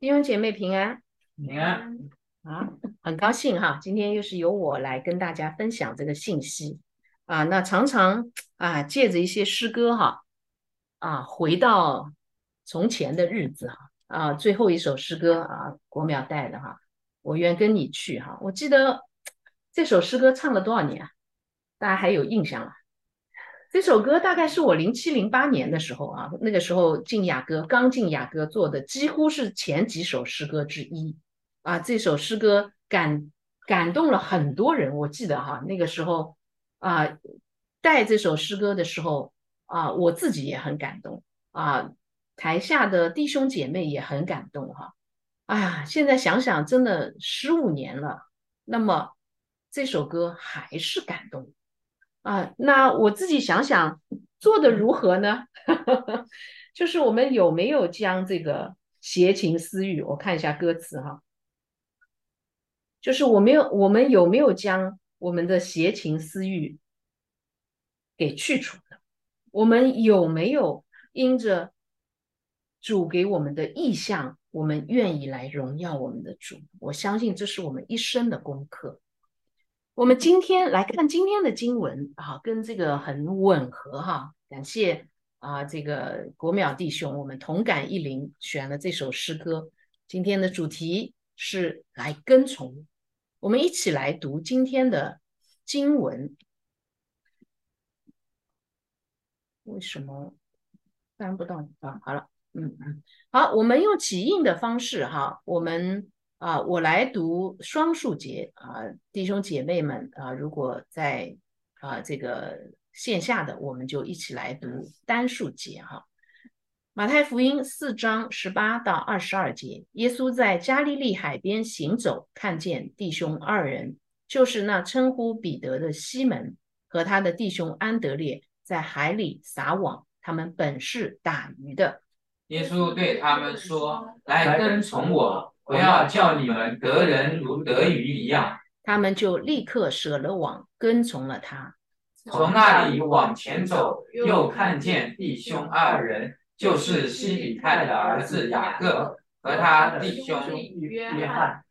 弟兄姐妹平安平安，啊，很高兴哈，今天又是由我来跟大家分享这个信息啊。那常常啊，借着一些诗歌哈啊，回到从前的日子哈啊，最后一首诗歌啊，国苗带的哈，我愿跟你去哈。我记得这首诗歌唱了多少年啊？大家还有印象吗？这首歌大概是我零七零八年的时候啊，那个时候进雅歌，刚进雅歌做的，几乎是前几首诗歌之一啊。这首诗歌感感动了很多人，我记得哈，那个时候啊，带这首诗歌的时候啊，我自己也很感动啊，台下的弟兄姐妹也很感动哈。哎呀，现在想想，真的十五年了，那么这首歌还是感动。啊，那我自己想想做的如何呢？就是我们有没有将这个邪情私欲，我看一下歌词哈，就是我没有，我们有没有将我们的邪情私欲给去除了？我们有没有因着主给我们的意向，我们愿意来荣耀我们的主？我相信这是我们一生的功课。我们今天来看今天的经文啊，跟这个很吻合哈。感谢啊，这个国淼弟兄，我们同感一灵，选了这首诗歌。今天的主题是来跟从，我们一起来读今天的经文。为什么翻不到啊？好了，嗯嗯，好，我们用起印的方式哈，我们。啊，我来读双数节啊，弟兄姐妹们啊，如果在啊这个线下的，我们就一起来读单数节哈。马太福音四章十八到二十二节，耶稣在加利利海边行走，看见弟兄二人，就是那称呼彼得的西门和他的弟兄安德烈，在海里撒网，他们本是打鱼的。耶稣对他们说：“来跟从我。”我要叫你们得人如得鱼一样，他们就立刻舍了网，跟从了他。从那里往前走，又看见弟兄二人，就是西比泰的儿子雅各和他弟兄约翰。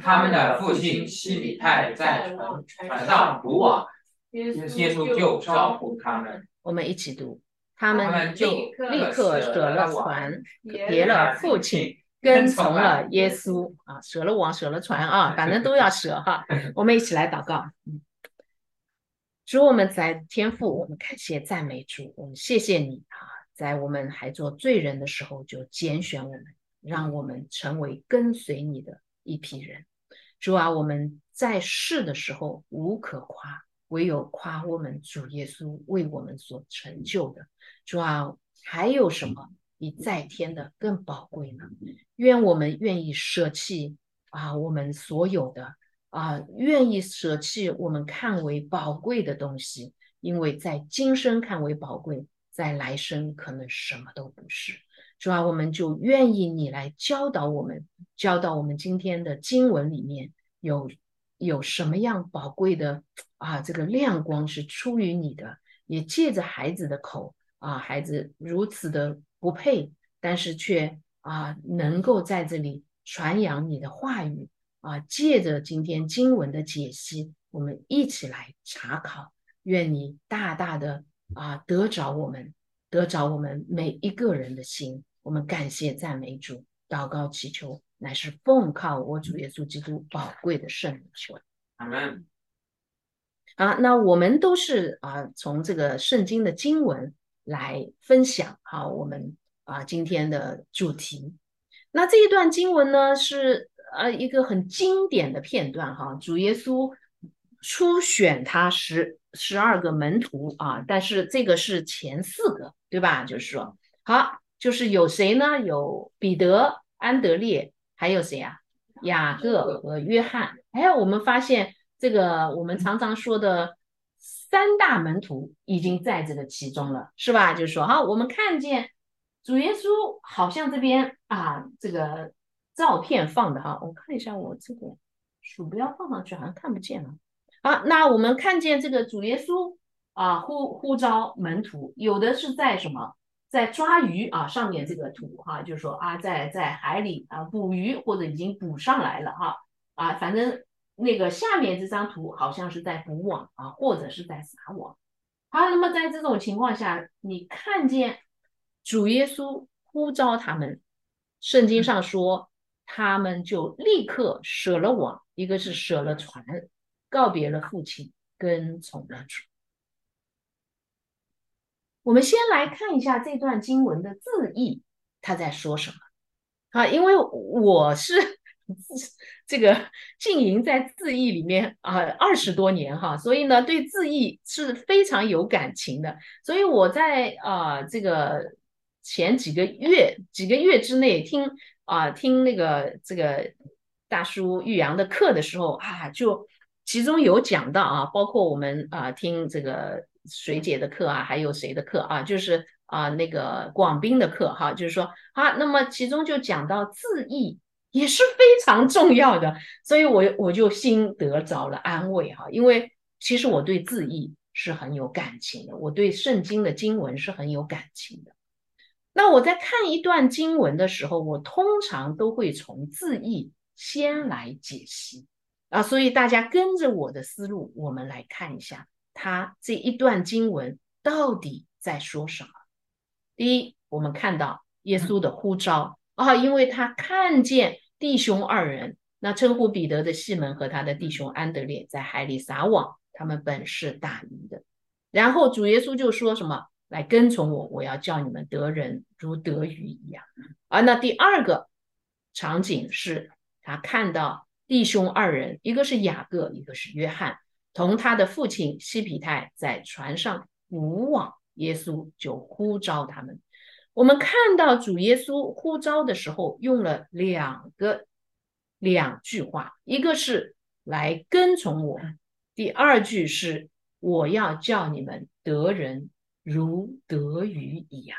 他们的父亲西比泰在船上捕网，耶稣就招呼他们。我们一起读，他们就立刻舍了船，别了父亲。跟从了耶稣啊，舍了网，舍了船啊，反正都要舍哈。我们一起来祷告，主我们在天父，我们感谢赞美主，我们谢谢你啊，在我们还做罪人的时候就拣选我们，让我们成为跟随你的一批人。主啊，我们在世的时候无可夸，唯有夸我们主耶稣为我们所成就的。主啊，还有什么？比在天的更宝贵呢？愿我们愿意舍弃啊，我们所有的啊，愿意舍弃我们看为宝贵的东西，因为在今生看为宝贵，在来生可能什么都不是。主啊，我们就愿意你来教导我们，教导我们今天的经文里面有有什么样宝贵的啊，这个亮光是出于你的，也借着孩子的口啊，孩子如此的。不配，但是却啊，能够在这里传扬你的话语啊，借着今天经文的解析，我们一起来查考。愿你大大的啊得着我们，得着我们每一个人的心。我们感谢赞美主，祷告祈求，乃是奉靠我主耶稣基督宝贵的圣名求。阿门。好，那我们都是啊，从这个圣经的经文。来分享哈，我们啊今天的主题。那这一段经文呢，是呃一个很经典的片段哈。主耶稣初选他十十二个门徒啊，但是这个是前四个，对吧？就是说，好，就是有谁呢？有彼得、安德烈，还有谁啊？雅各和约翰。哎，我们发现这个我们常常说的。三大门徒已经在这个其中了，是吧？就是说，哈，我们看见主耶稣好像这边啊，这个照片放的哈，我看一下我这个鼠标放上去好像看不见了。好，那我们看见这个主耶稣啊呼呼召门徒，有的是在什么？在抓鱼啊，上面这个图哈，就是说啊，在在海里啊捕鱼或者已经捕上来了哈啊，反正那个下面这张图好像是在捕网啊，或者是在撒网。好，那么在这种情况下，你看见主耶稣呼召他们，圣经上说他们就立刻舍了网，一个是舍了船，告别了父亲，跟从了主。我们先来看一下这段经文的字义，他在说什么？啊，因为我是 这个经营在字义里面啊二十多年哈，所以呢对字义是非常有感情的。所以我在啊这个前几个月几个月之内听啊听那个这个大叔玉阳的课的时候啊，就其中有讲到啊，包括我们啊听这个。水姐的课啊，还有谁的课啊？就是啊，那个广斌的课哈，就是说啊，那么其中就讲到字义也是非常重要的，所以我我就心得着了安慰哈，因为其实我对字义是很有感情的，我对圣经的经文是很有感情的。那我在看一段经文的时候，我通常都会从字义先来解析啊，所以大家跟着我的思路，我们来看一下。他这一段经文到底在说什么？第一，我们看到耶稣的呼召啊，因为他看见弟兄二人，那称呼彼得的西门和他的弟兄安德烈在海里撒网，他们本是打鱼的。然后主耶稣就说什么：“来跟从我，我要叫你们得人如得鱼一样。”啊，那第二个场景是他看到弟兄二人，一个是雅各，一个是约翰。同他的父亲西皮泰在船上捕网，耶稣就呼召他们。我们看到主耶稣呼召的时候用了两个两句话，一个是来跟从我，第二句是我要叫你们得人如得鱼一样。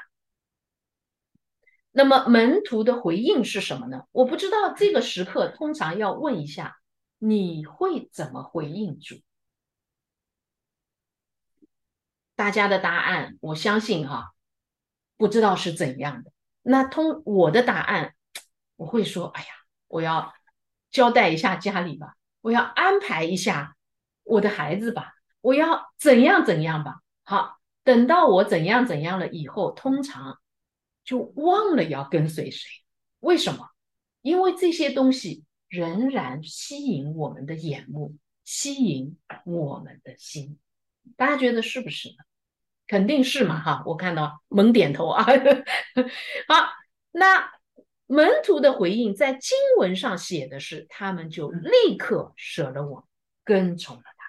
那么门徒的回应是什么呢？我不知道这个时刻通常要问一下，你会怎么回应主？大家的答案，我相信哈，不知道是怎样的。那通我的答案，我会说：哎呀，我要交代一下家里吧，我要安排一下我的孩子吧，我要怎样怎样吧。好，等到我怎样怎样了以后，通常就忘了要跟随谁。为什么？因为这些东西仍然吸引我们的眼目，吸引我们的心。大家觉得是不是呢？肯定是嘛，哈！我看到猛点头啊。好，那门徒的回应在经文上写的是，他们就立刻舍了我，跟从了他。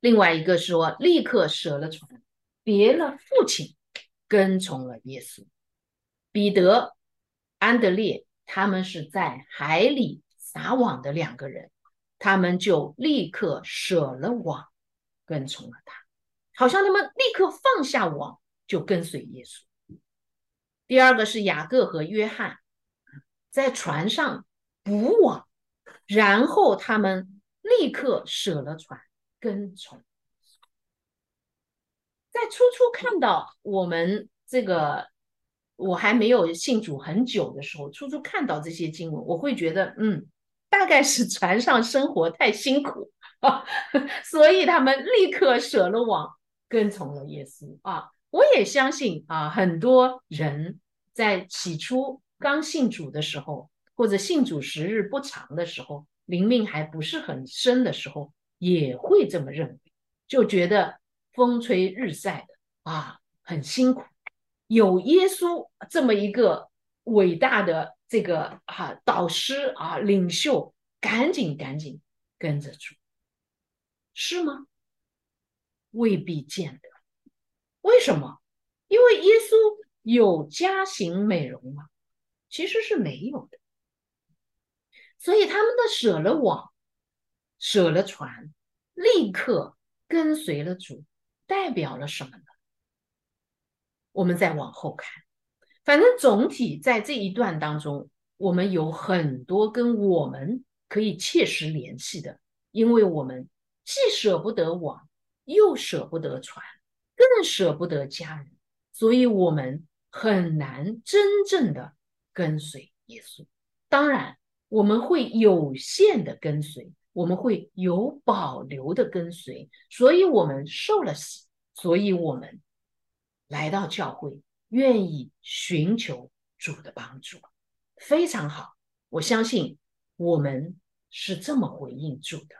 另外一个说，立刻舍了船，别了父亲，跟从了耶稣。彼得、安德烈他们是在海里撒网的两个人，他们就立刻舍了网。跟从了他，好像他们立刻放下网，就跟随耶稣。第二个是雅各和约翰，在船上补网，然后他们立刻舍了船，跟从。在初初看到我们这个，我还没有信主很久的时候，初初看到这些经文，我会觉得，嗯，大概是船上生活太辛苦。啊 所以他们立刻舍了网，跟从了耶稣啊！我也相信啊，很多人在起初刚信主的时候，或者信主时日不长的时候，灵命还不是很深的时候，也会这么认为，就觉得风吹日晒的啊，很辛苦。有耶稣这么一个伟大的这个啊导师啊领袖，赶紧赶紧跟着主。是吗？未必见得。为什么？因为耶稣有家型美容吗？其实是没有的。所以他们的舍了网，舍了船，立刻跟随了主，代表了什么呢？我们再往后看，反正总体在这一段当中，我们有很多跟我们可以切实联系的，因为我们。既舍不得网，又舍不得船，更舍不得家人，所以我们很难真正的跟随耶稣。当然，我们会有限的跟随，我们会有保留的跟随。所以我们受了洗，所以我们来到教会，愿意寻求主的帮助，非常好。我相信我们是这么回应主的。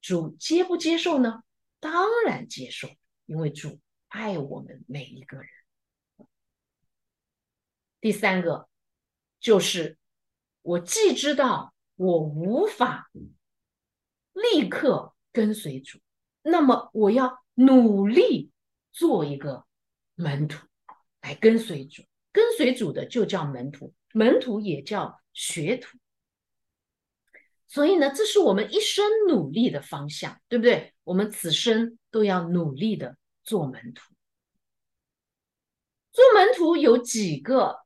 主接不接受呢？当然接受，因为主爱我们每一个人。第三个就是，我既知道我无法立刻跟随主，那么我要努力做一个门徒来跟随主。跟随主的就叫门徒，门徒也叫学徒。所以呢，这是我们一生努力的方向，对不对？我们此生都要努力的做门徒。做门徒有几个，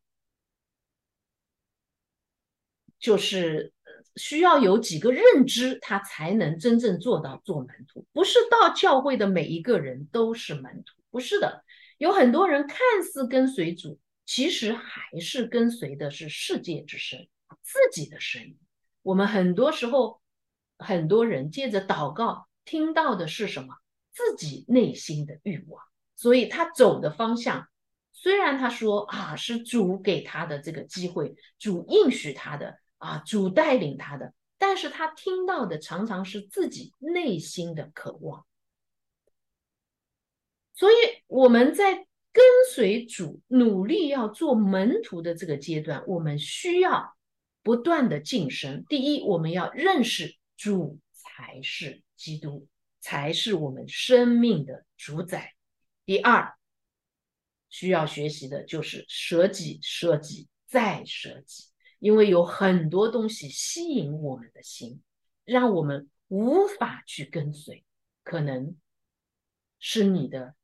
就是需要有几个认知，他才能真正做到做门徒。不是到教会的每一个人都是门徒，不是的。有很多人看似跟随主，其实还是跟随的是世界之声，自己的声音。我们很多时候，很多人借着祷告听到的是什么？自己内心的欲望。所以他走的方向，虽然他说啊是主给他的这个机会，主应许他的啊，主带领他的，但是他听到的常常是自己内心的渴望。所以我们在跟随主、努力要做门徒的这个阶段，我们需要。不断的晋升。第一，我们要认识主才是基督，才是我们生命的主宰。第二，需要学习的就是舍己、舍己再舍己，因为有很多东西吸引我们的心，让我们无法去跟随。可能是你的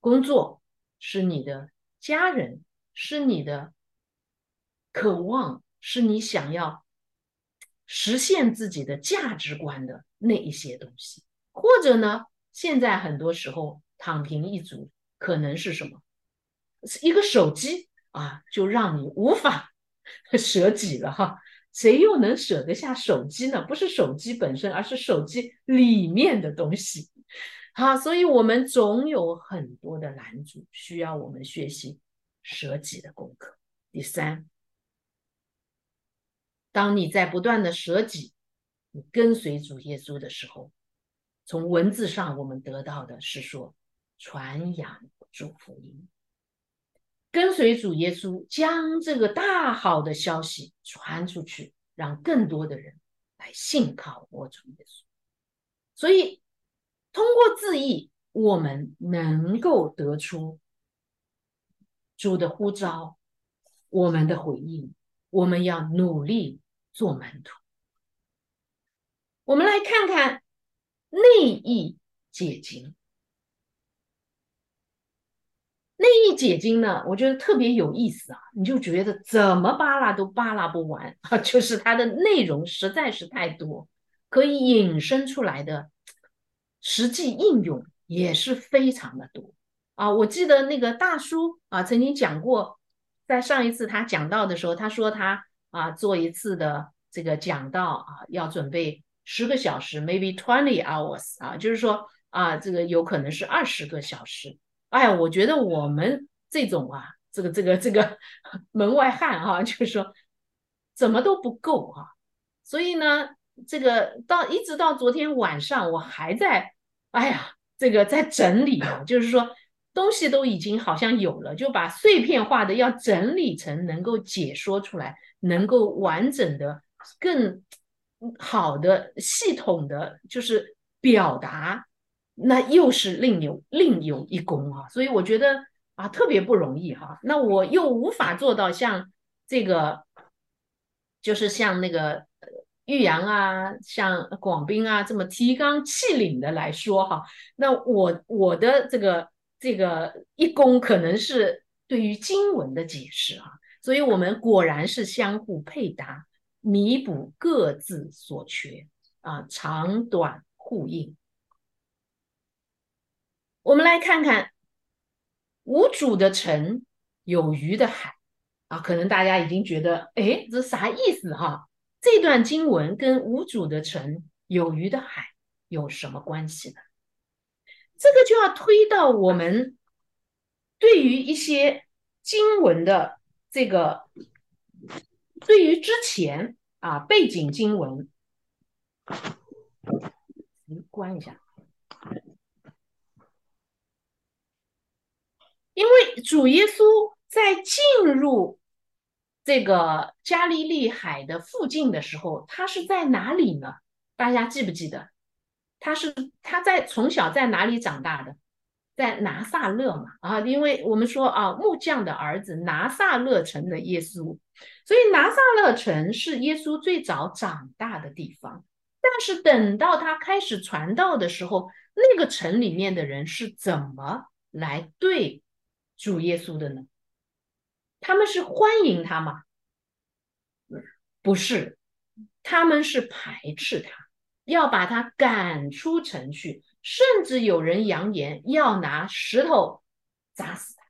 工作，是你的家人，是你的渴望。是你想要实现自己的价值观的那一些东西，或者呢？现在很多时候躺平一族可能是什么？一个手机啊，就让你无法 舍己了哈。谁又能舍得下手机呢？不是手机本身，而是手机里面的东西。好，所以我们总有很多的拦阻，需要我们学习舍己的功课。第三。当你在不断的舍己，你跟随主耶稣的时候，从文字上我们得到的是说传扬主福音，跟随主耶稣，将这个大好的消息传出去，让更多的人来信靠我主耶稣。所以，通过字义，我们能够得出主的呼召，我们的回应。我们要努力做门徒。我们来看看内意解经。内意解经呢，我觉得特别有意思啊！你就觉得怎么扒拉都扒拉不完啊，就是它的内容实在是太多，可以引申出来的实际应用也是非常的多啊！我记得那个大叔啊，曾经讲过。在上一次他讲到的时候，他说他啊做一次的这个讲道啊要准备十个小时，maybe twenty hours 啊，就是说啊这个有可能是二十个小时。哎，我觉得我们这种啊这个这个这个门外汉哈，就是说怎么都不够啊。所以呢，这个到一直到昨天晚上，我还在哎呀这个在整理啊，就是说。东西都已经好像有了，就把碎片化的要整理成能够解说出来，能够完整的、更好的、系统的，就是表达，那又是另有另有一功啊！所以我觉得啊，特别不容易哈。那我又无法做到像这个，就是像那个玉阳啊、像广斌啊这么提纲挈领的来说哈。那我我的这个。这个一功可能是对于经文的解释啊，所以我们果然是相互配搭，弥补各自所缺啊，长短互应。我们来看看无主的城，有鱼的海啊，可能大家已经觉得，哎，这啥意思哈？这段经文跟无主的城、有鱼的海有什么关系呢？这个就要推到我们对于一些经文的这个，对于之前啊背景经文，您关一下。因为主耶稣在进入这个加利利海的附近的时候，他是在哪里呢？大家记不记得？他是他在从小在哪里长大的？在拿撒勒嘛啊，因为我们说啊，木匠的儿子拿撒勒城的耶稣，所以拿撒勒城是耶稣最早长大的地方。但是等到他开始传道的时候，那个城里面的人是怎么来对？主耶稣的呢？他们是欢迎他吗？不是，他们是排斥他，要把他赶出城去，甚至有人扬言要拿石头砸死他。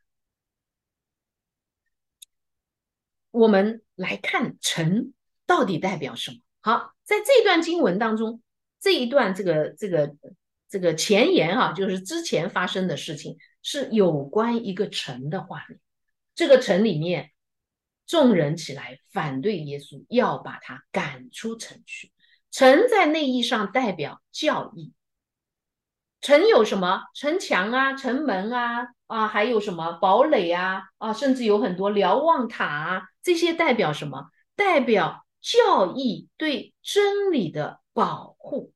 我们来看“城”到底代表什么？好，在这段经文当中，这一段这个这个这个前言哈，就是之前发生的事情。是有关一个城的画面，这个城里面众人起来反对耶稣，要把他赶出城去。城在内义上代表教义，城有什么城墙啊、城门啊啊，还有什么堡垒啊啊，甚至有很多瞭望塔啊，这些代表什么？代表教义对真理的保护。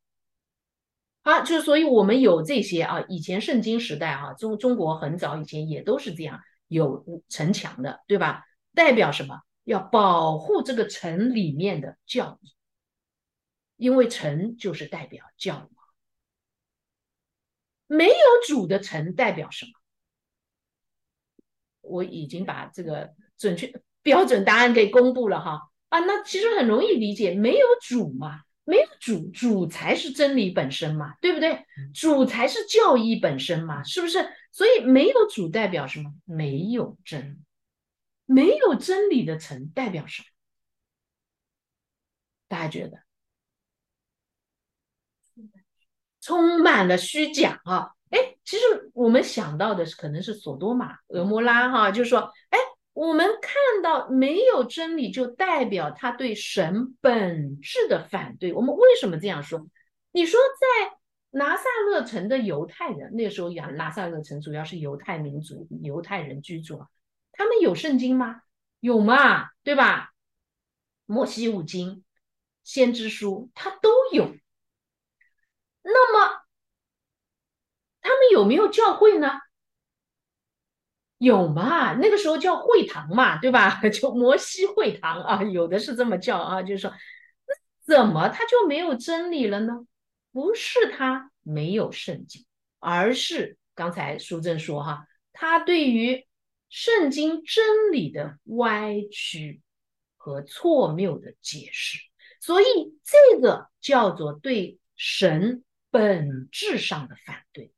好，就是所以我们有这些啊，以前圣经时代啊，中中国很早以前也都是这样有城墙的，对吧？代表什么？要保护这个城里面的教义，因为臣就是代表教嘛。没有主的臣代表什么？我已经把这个准确标准答案给公布了哈啊，那其实很容易理解，没有主嘛。没有主，主才是真理本身嘛，对不对？主才是教义本身嘛，是不是？所以没有主代表什么？没有真，没有真理的臣代表什么？大家觉得？充满了虚假啊！哎，其实我们想到的是，可能是索多玛、俄摩拉哈，就是说，哎。我们看到没有真理，就代表他对神本质的反对。我们为什么这样说？你说在拿撒勒城的犹太人，那时候拿拿撒勒城主要是犹太民族、犹太人居住啊，他们有圣经吗？有嘛，对吧？摩西五经、先知书，他都有。那么他们有没有教会呢？有嘛？那个时候叫会堂嘛，对吧？就摩西会堂啊，有的是这么叫啊。就是说，那怎么他就没有真理了呢？不是他没有圣经，而是刚才苏正说哈，他对于圣经真理的歪曲和错谬的解释，所以这个叫做对神本质上的反对。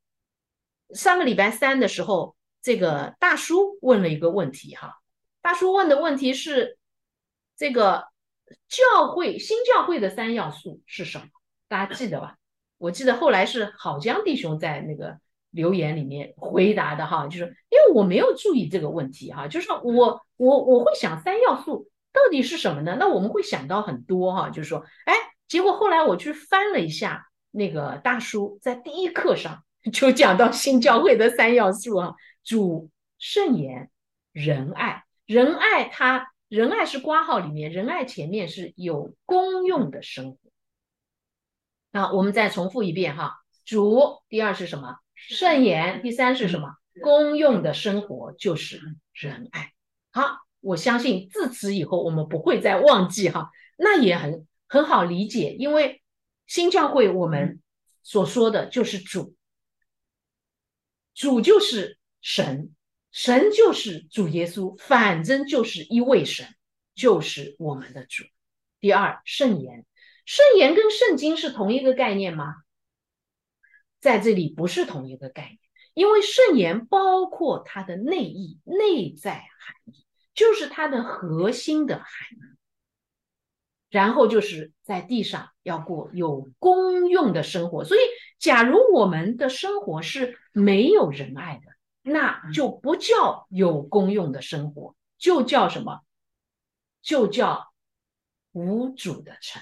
上个礼拜三的时候。这个大叔问了一个问题哈，大叔问的问题是：这个教会新教会的三要素是什么？大家记得吧？我记得后来是郝江弟兄在那个留言里面回答的哈，就是因为我没有注意这个问题哈，就是我我我会想三要素到底是什么呢？那我们会想到很多哈，就是说，哎，结果后来我去翻了一下那个大叔在第一课上 就讲到新教会的三要素啊。主圣言仁爱，仁爱它仁爱是挂号里面，仁爱前面是有公用的生活。那我们再重复一遍哈，主第二是什么？圣言第三是什么？公用的生活就是仁爱。好，我相信自此以后我们不会再忘记哈，那也很很好理解，因为新教会我们所说的就是主，主就是。神，神就是主耶稣，反正就是一位神，就是我们的主。第二，圣言，圣言跟圣经是同一个概念吗？在这里不是同一个概念，因为圣言包括它的内意、内在含义，就是它的核心的含义。然后就是在地上要过有功用的生活。所以，假如我们的生活是没有仁爱的，那就不叫有功用的生活，就叫什么？就叫无主的城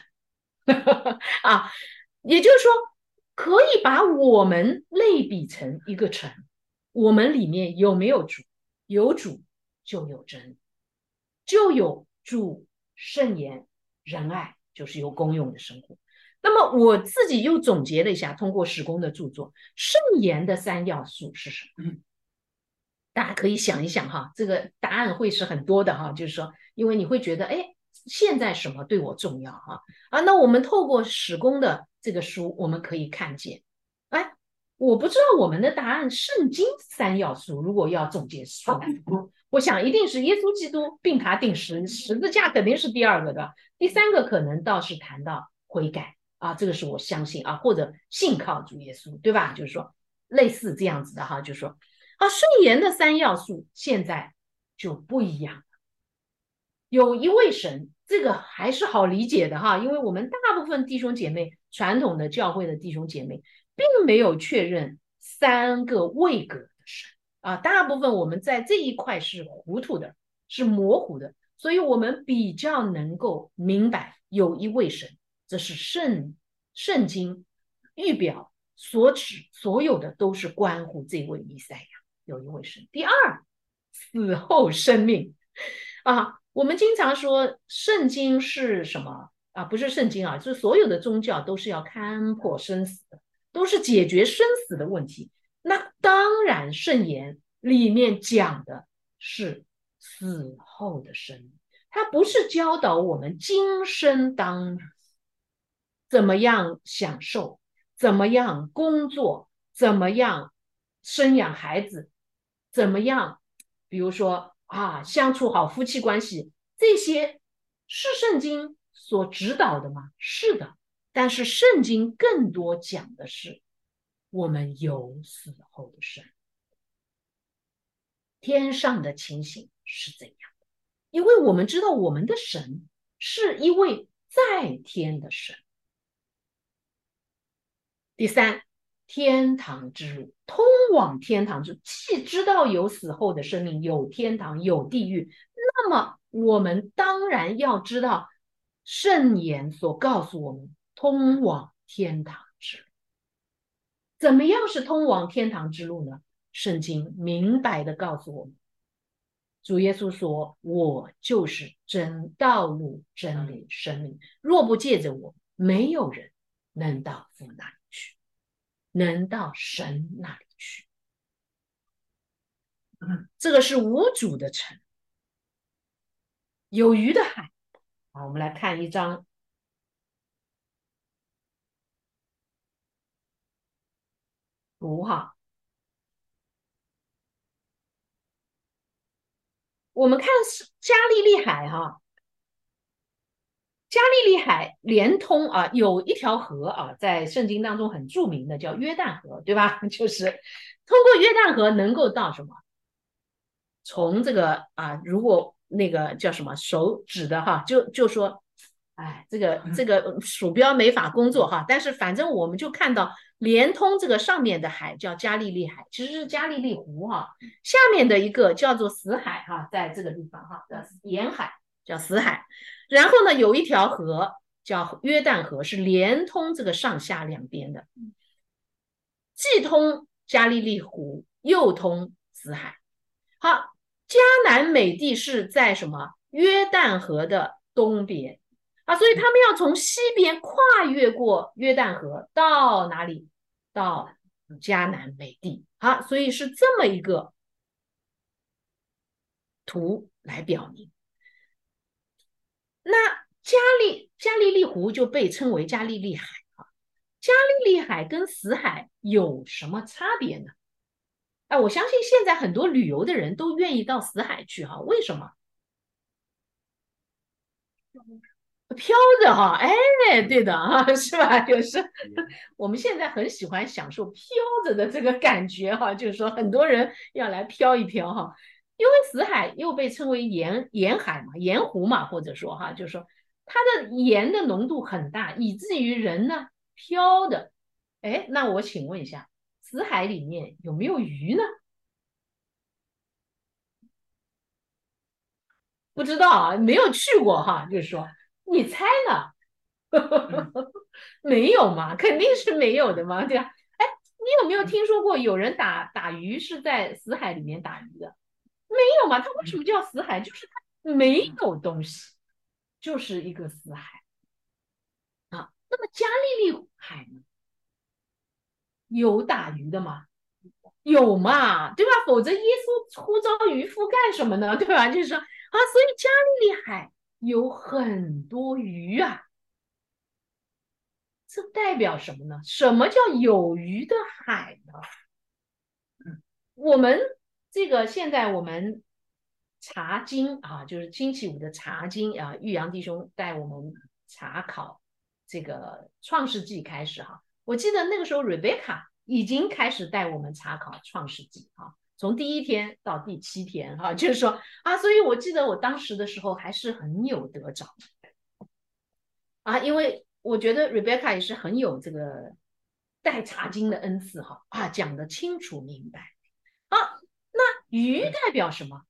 啊！也就是说。可以把我们类比成一个城，我们里面有没有主？有主就有真，就有主圣言仁爱，就是有功用的生活。那么我自己又总结了一下，通过史公的著作，圣言的三要素是什么？大家可以想一想哈，这个答案会是很多的哈。就是说，因为你会觉得，哎，现在什么对我重要哈？啊，那我们透过史公的。这个书我们可以看见，哎，我不知道我们的答案，圣经三要素，如果要总结出来，我想一定是耶稣基督并他定十十字架肯定是第二个的，第三个可能倒是谈到悔改啊，这个是我相信啊，或者信靠主耶稣，对吧？就是说类似这样子的哈，就是说啊，顺言的三要素现在就不一样了，有一位神。这个还是好理解的哈，因为我们大部分弟兄姐妹，传统的教会的弟兄姐妹，并没有确认三个位格的神啊，大部分我们在这一块是糊涂的，是模糊的，所以我们比较能够明白有一位神，这是圣圣经预表所指所有的都是关乎这位弥赛亚，有一位神。第二，死后生命啊。我们经常说圣经是什么啊？不是圣经啊，就是所有的宗教都是要看破生死的，都是解决生死的问题。那当然，圣言里面讲的是死后的生命，它不是教导我们今生当怎么样享受，怎么样工作，怎么样生养孩子，怎么样，比如说。啊，相处好，夫妻关系这些是圣经所指导的吗？是的，但是圣经更多讲的是我们有死后的生，天上的情形是怎样的？因为我们知道我们的神是一位在天的神。第三。天堂之路，通往天堂之，既知道有死后的生命，有天堂，有地狱，那么我们当然要知道圣言所告诉我们通往天堂之路。怎么样是通往天堂之路呢？圣经明白的告诉我们，主耶稣说：“我就是真道路、真理、生命，若不借着我，没有人能到父那里去。”能到神那里去，这个是无主的城，有鱼的海。好，我们来看一张图哈。我们看加利利海哈。加利利海连通啊，有一条河啊，在圣经当中很著名的叫约旦河，对吧？就是通过约旦河能够到什么？从这个啊，如果那个叫什么手指的哈，就就说，哎，这个这个鼠标没法工作哈，但是反正我们就看到连通这个上面的海叫加利利海，其实是加利利湖哈，下面的一个叫做死海哈，在这个地方哈，叫沿海叫死海。然后呢，有一条河叫约旦河，是连通这个上下两边的，既通加利利湖，又通死海。好，迦南美地是在什么约旦河的东边啊？所以他们要从西边跨越过约旦河到哪里？到迦南美地。好，所以是这么一个图来表明。那加利加利利湖就被称为加利利海啊。加利利海跟死海有什么差别呢？哎，我相信现在很多旅游的人都愿意到死海去哈。为什么？飘着哈，哎，对的啊，是吧？就是 我们现在很喜欢享受飘着的这个感觉哈，就是说很多人要来飘一飘哈，因为死海又被称为盐盐海嘛，盐湖嘛，或者说哈，就是说它的盐的浓度很大，以至于人呢飘的。哎，那我请问一下，死海里面有没有鱼呢？不知道啊，没有去过哈，就是说。你猜呢？没有嘛，肯定是没有的嘛，对吧？哎，你有没有听说过有人打打鱼是在死海里面打鱼的？没有嘛，它为什么叫死海？就是它没有东西，就是一个死海啊。那么加利利海呢？有打鱼的吗？有嘛，对吧？否则耶稣呼召渔夫干什么呢？对吧？就是说啊，所以加利利海。有很多鱼啊，这代表什么呢？什么叫有鱼的海呢？嗯我们这个现在我们查经啊，就是星期五的查经啊，玉阳弟兄带我们查考这个创世纪开始哈。我记得那个时候，Rebecca 已经开始带我们查考创世纪哈。从第一天到第七天，哈，就是说啊，所以我记得我当时的时候还是很有得着啊，因为我觉得 Rebecca 也是很有这个带茶经的恩赐，哈啊，讲的清楚明白啊。那鱼代表什么？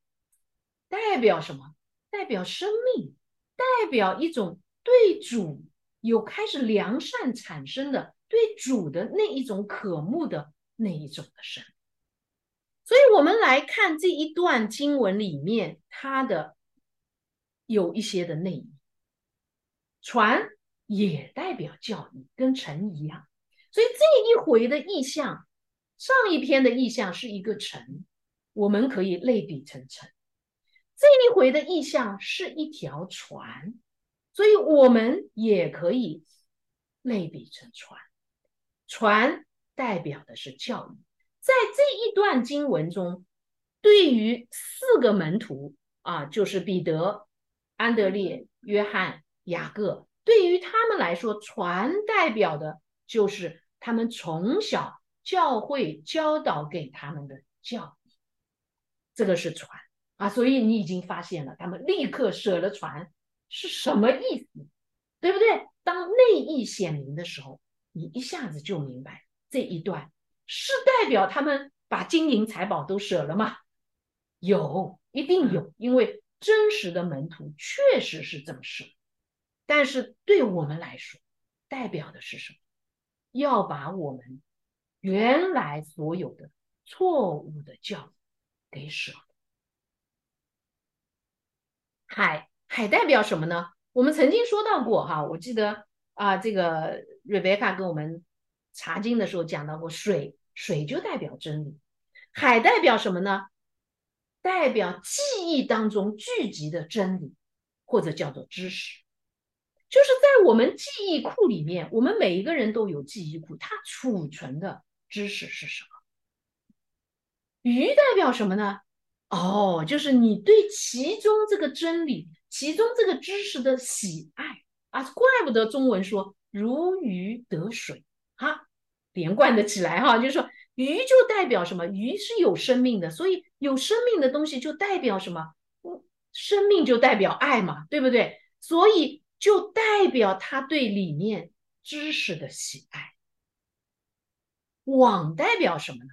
代表什么？代表生命，代表一种对主有开始良善产生的对主的那一种渴慕的那一种的生。所以，我们来看这一段经文里面，它的有一些的内容。船也代表教义，跟城一样。所以这一回的意象，上一篇的意象是一个城，我们可以类比成城。这一回的意象是一条船，所以我们也可以类比成船。船代表的是教义。在这一段经文中，对于四个门徒啊，就是彼得、安德烈、约翰、雅各，对于他们来说，船代表的就是他们从小教会教导给他们的教义。这个是船啊，所以你已经发现了，他们立刻舍了船是什么意思，对不对？当内意显明的时候，你一下子就明白这一段。是代表他们把金银财宝都舍了吗？有，一定有，因为真实的门徒确实是这么舍。但是对我们来说，代表的是什么？要把我们原来所有的错误的教育给舍了。海，海代表什么呢？我们曾经说到过哈，我记得啊，这个瑞贝卡跟我们。查经的时候讲到过，水水就代表真理，海代表什么呢？代表记忆当中聚集的真理，或者叫做知识，就是在我们记忆库里面，我们每一个人都有记忆库，它储存的知识是什么？鱼代表什么呢？哦，就是你对其中这个真理、其中这个知识的喜爱啊，怪不得中文说如鱼得水。哈，连贯的起来哈，就是说鱼就代表什么？鱼是有生命的，所以有生命的东西就代表什么？生命就代表爱嘛，对不对？所以就代表他对里面知识的喜爱。网代表什么呢？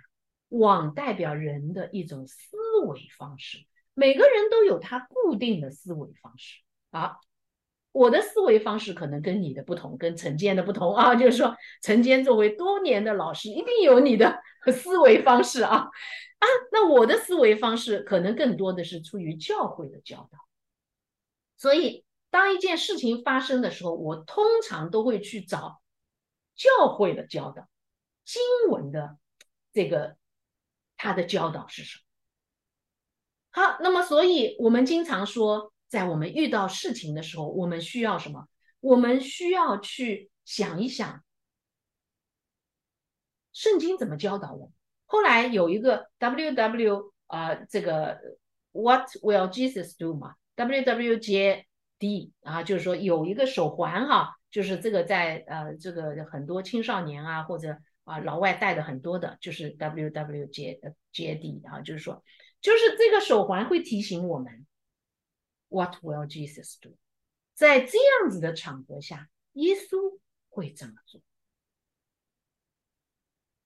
网代表人的一种思维方式，每个人都有他固定的思维方式啊。我的思维方式可能跟你的不同，跟陈坚的不同啊，就是说，陈坚作为多年的老师，一定有你的 思维方式啊啊，那我的思维方式可能更多的是出于教会的教导，所以当一件事情发生的时候，我通常都会去找教会的教导，经文的这个他的教导是什么？好，那么所以我们经常说。在我们遇到事情的时候，我们需要什么？我们需要去想一想，圣经怎么教导我们？后来有一个 W W 啊，这个 What will Jesus do 嘛？W W J D 啊，就是说有一个手环哈，就是这个在呃这个很多青少年啊或者啊老外戴的很多的，就是 W W J J D 啊，就是说就是这个手环会提醒我们 What will Jesus do？在这样子的场合下，耶稣会怎么做？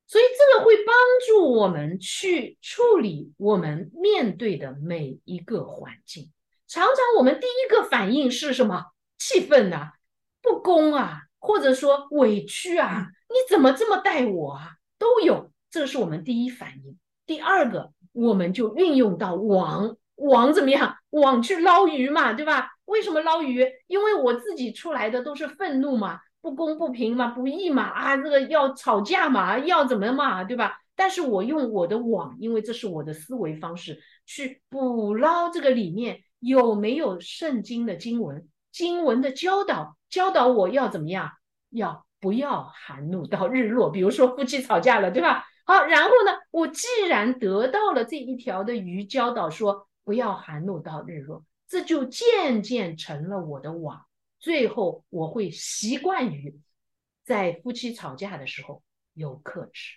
所以这个会帮助我们去处理我们面对的每一个环境。常常我们第一个反应是什么？气愤啊，不公啊，或者说委屈啊，你怎么这么待我啊？都有，这是我们第一反应。第二个，我们就运用到王，王怎么样？网去捞鱼嘛，对吧？为什么捞鱼？因为我自己出来的都是愤怒嘛，不公不平嘛，不义嘛，啊，这个要吵架嘛，要怎么嘛，对吧？但是我用我的网，因为这是我的思维方式，去捕捞这个里面。有没有圣经的经文？经文的教导教导我要怎么样？要不要含怒到日落？比如说夫妻吵架了，对吧？好，然后呢，我既然得到了这一条的鱼教导说不要含怒到日落，这就渐渐成了我的网。最后我会习惯于在夫妻吵架的时候有克制。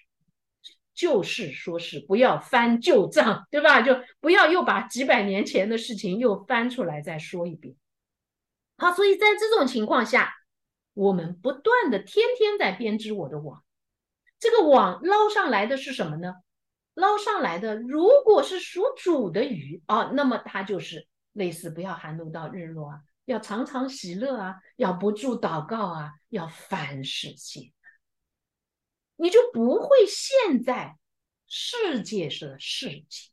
就是说是不要翻旧账，对吧？就不要又把几百年前的事情又翻出来再说一遍。好，所以在这种情况下，我们不断的天天在编织我的网。这个网捞上来的是什么呢？捞上来的如果是属主的鱼啊，那么它就是类似不要寒露到日落啊，要常常喜乐啊，要不住祷告啊，要凡事谢。你就不会陷在世界上的事情，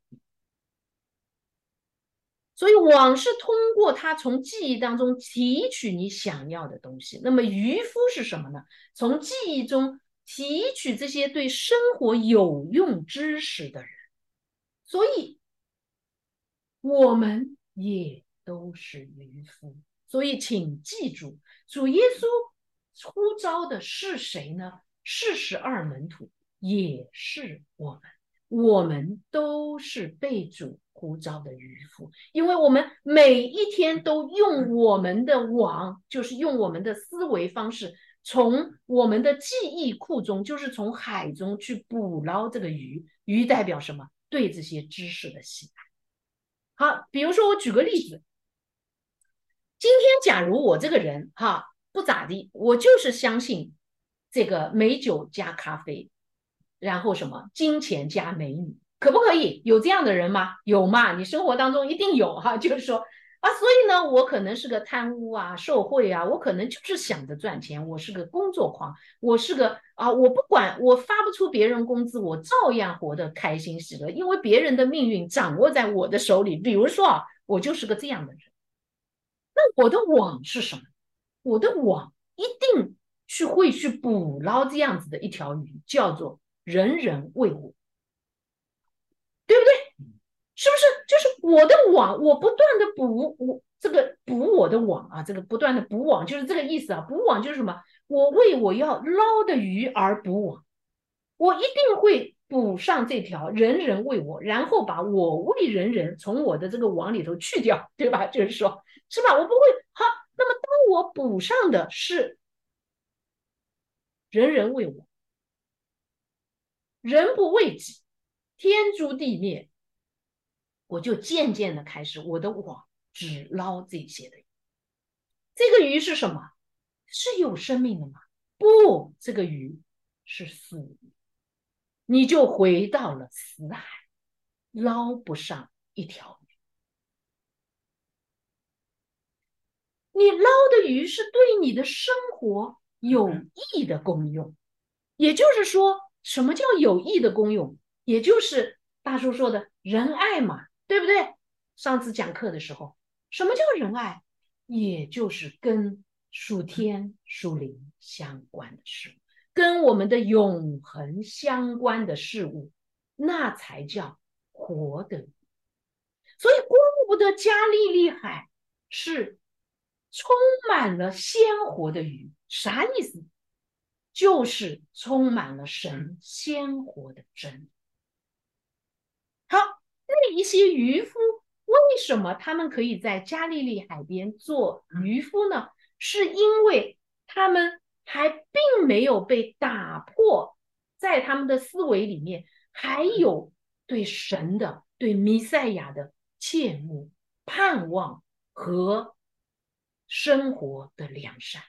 所以网是通过它从记忆当中提取你想要的东西。那么渔夫是什么呢？从记忆中提取这些对生活有用知识的人。所以，我们也都是渔夫。所以，请记住，主耶稣呼召的是谁呢？是十二门徒，也是我们，我们都是被主呼召的渔夫，因为我们每一天都用我们的网，就是用我们的思维方式，从我们的记忆库中，就是从海中去捕捞这个鱼。鱼代表什么？对这些知识的喜爱。好，比如说我举个例子，今天假如我这个人哈不咋地，我就是相信。这个美酒加咖啡，然后什么金钱加美女，可不可以有这样的人吗？有吗？你生活当中一定有哈。就是说啊，所以呢，我可能是个贪污啊、受贿啊，我可能就是想着赚钱，我是个工作狂，我是个啊，我不管我发不出别人工资，我照样活得开心喜乐，因为别人的命运掌握在我的手里。比如说啊，我就是个这样的人，那我的网是什么？我的网一定。去会去捕捞这样子的一条鱼，叫做人人为我，对不对？是不是？就是我的网，我不断的补我这个补我的网啊，这个不断的补网就是这个意思啊。补网就是什么？我为我要捞的鱼而补网，我一定会补上这条人人为我，然后把我为人人从我的这个网里头去掉，对吧？就是说，是吧？我不会好。那么当我补上的是。人人为我，人不为己，天诛地灭。我就渐渐的开始，我的网只捞这些的。这个鱼是什么？是有生命的吗？不，这个鱼是死鱼。你就回到了死海，捞不上一条鱼。你捞的鱼是对你的生活。有益的功用，也就是说，什么叫有益的功用？也就是大叔说的仁爱嘛，对不对？上次讲课的时候，什么叫仁爱？也就是跟属天属灵相关的事物，跟我们的永恒相关的事物，那才叫活的。所以，怪不得加利利海是。充满了鲜活的鱼，啥意思？就是充满了神鲜活的真。一些渔夫为什么他们可以在加利利海边做渔夫呢？是因为他们还并没有被打破，在他们的思维里面还有对神的、对弥赛亚的切慕、盼望和生活的良善。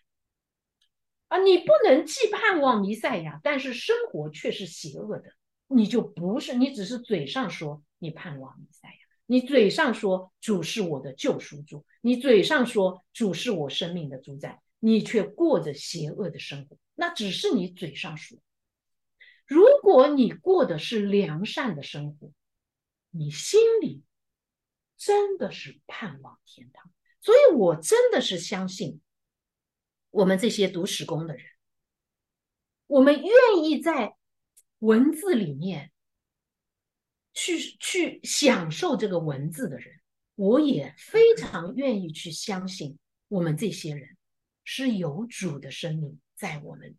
啊，你不能既盼望弥赛亚，但是生活却是邪恶的，你就不是，你只是嘴上说你盼望弥赛亚。你嘴上说主是我的救赎主，你嘴上说主是我生命的主宰，你却过着邪恶的生活，那只是你嘴上说。如果你过的是良善的生活，你心里真的是盼望天堂。所以我真的是相信，我们这些读史工的人，我们愿意在文字里面。去去享受这个文字的人，我也非常愿意去相信，我们这些人是有主的生命在我们。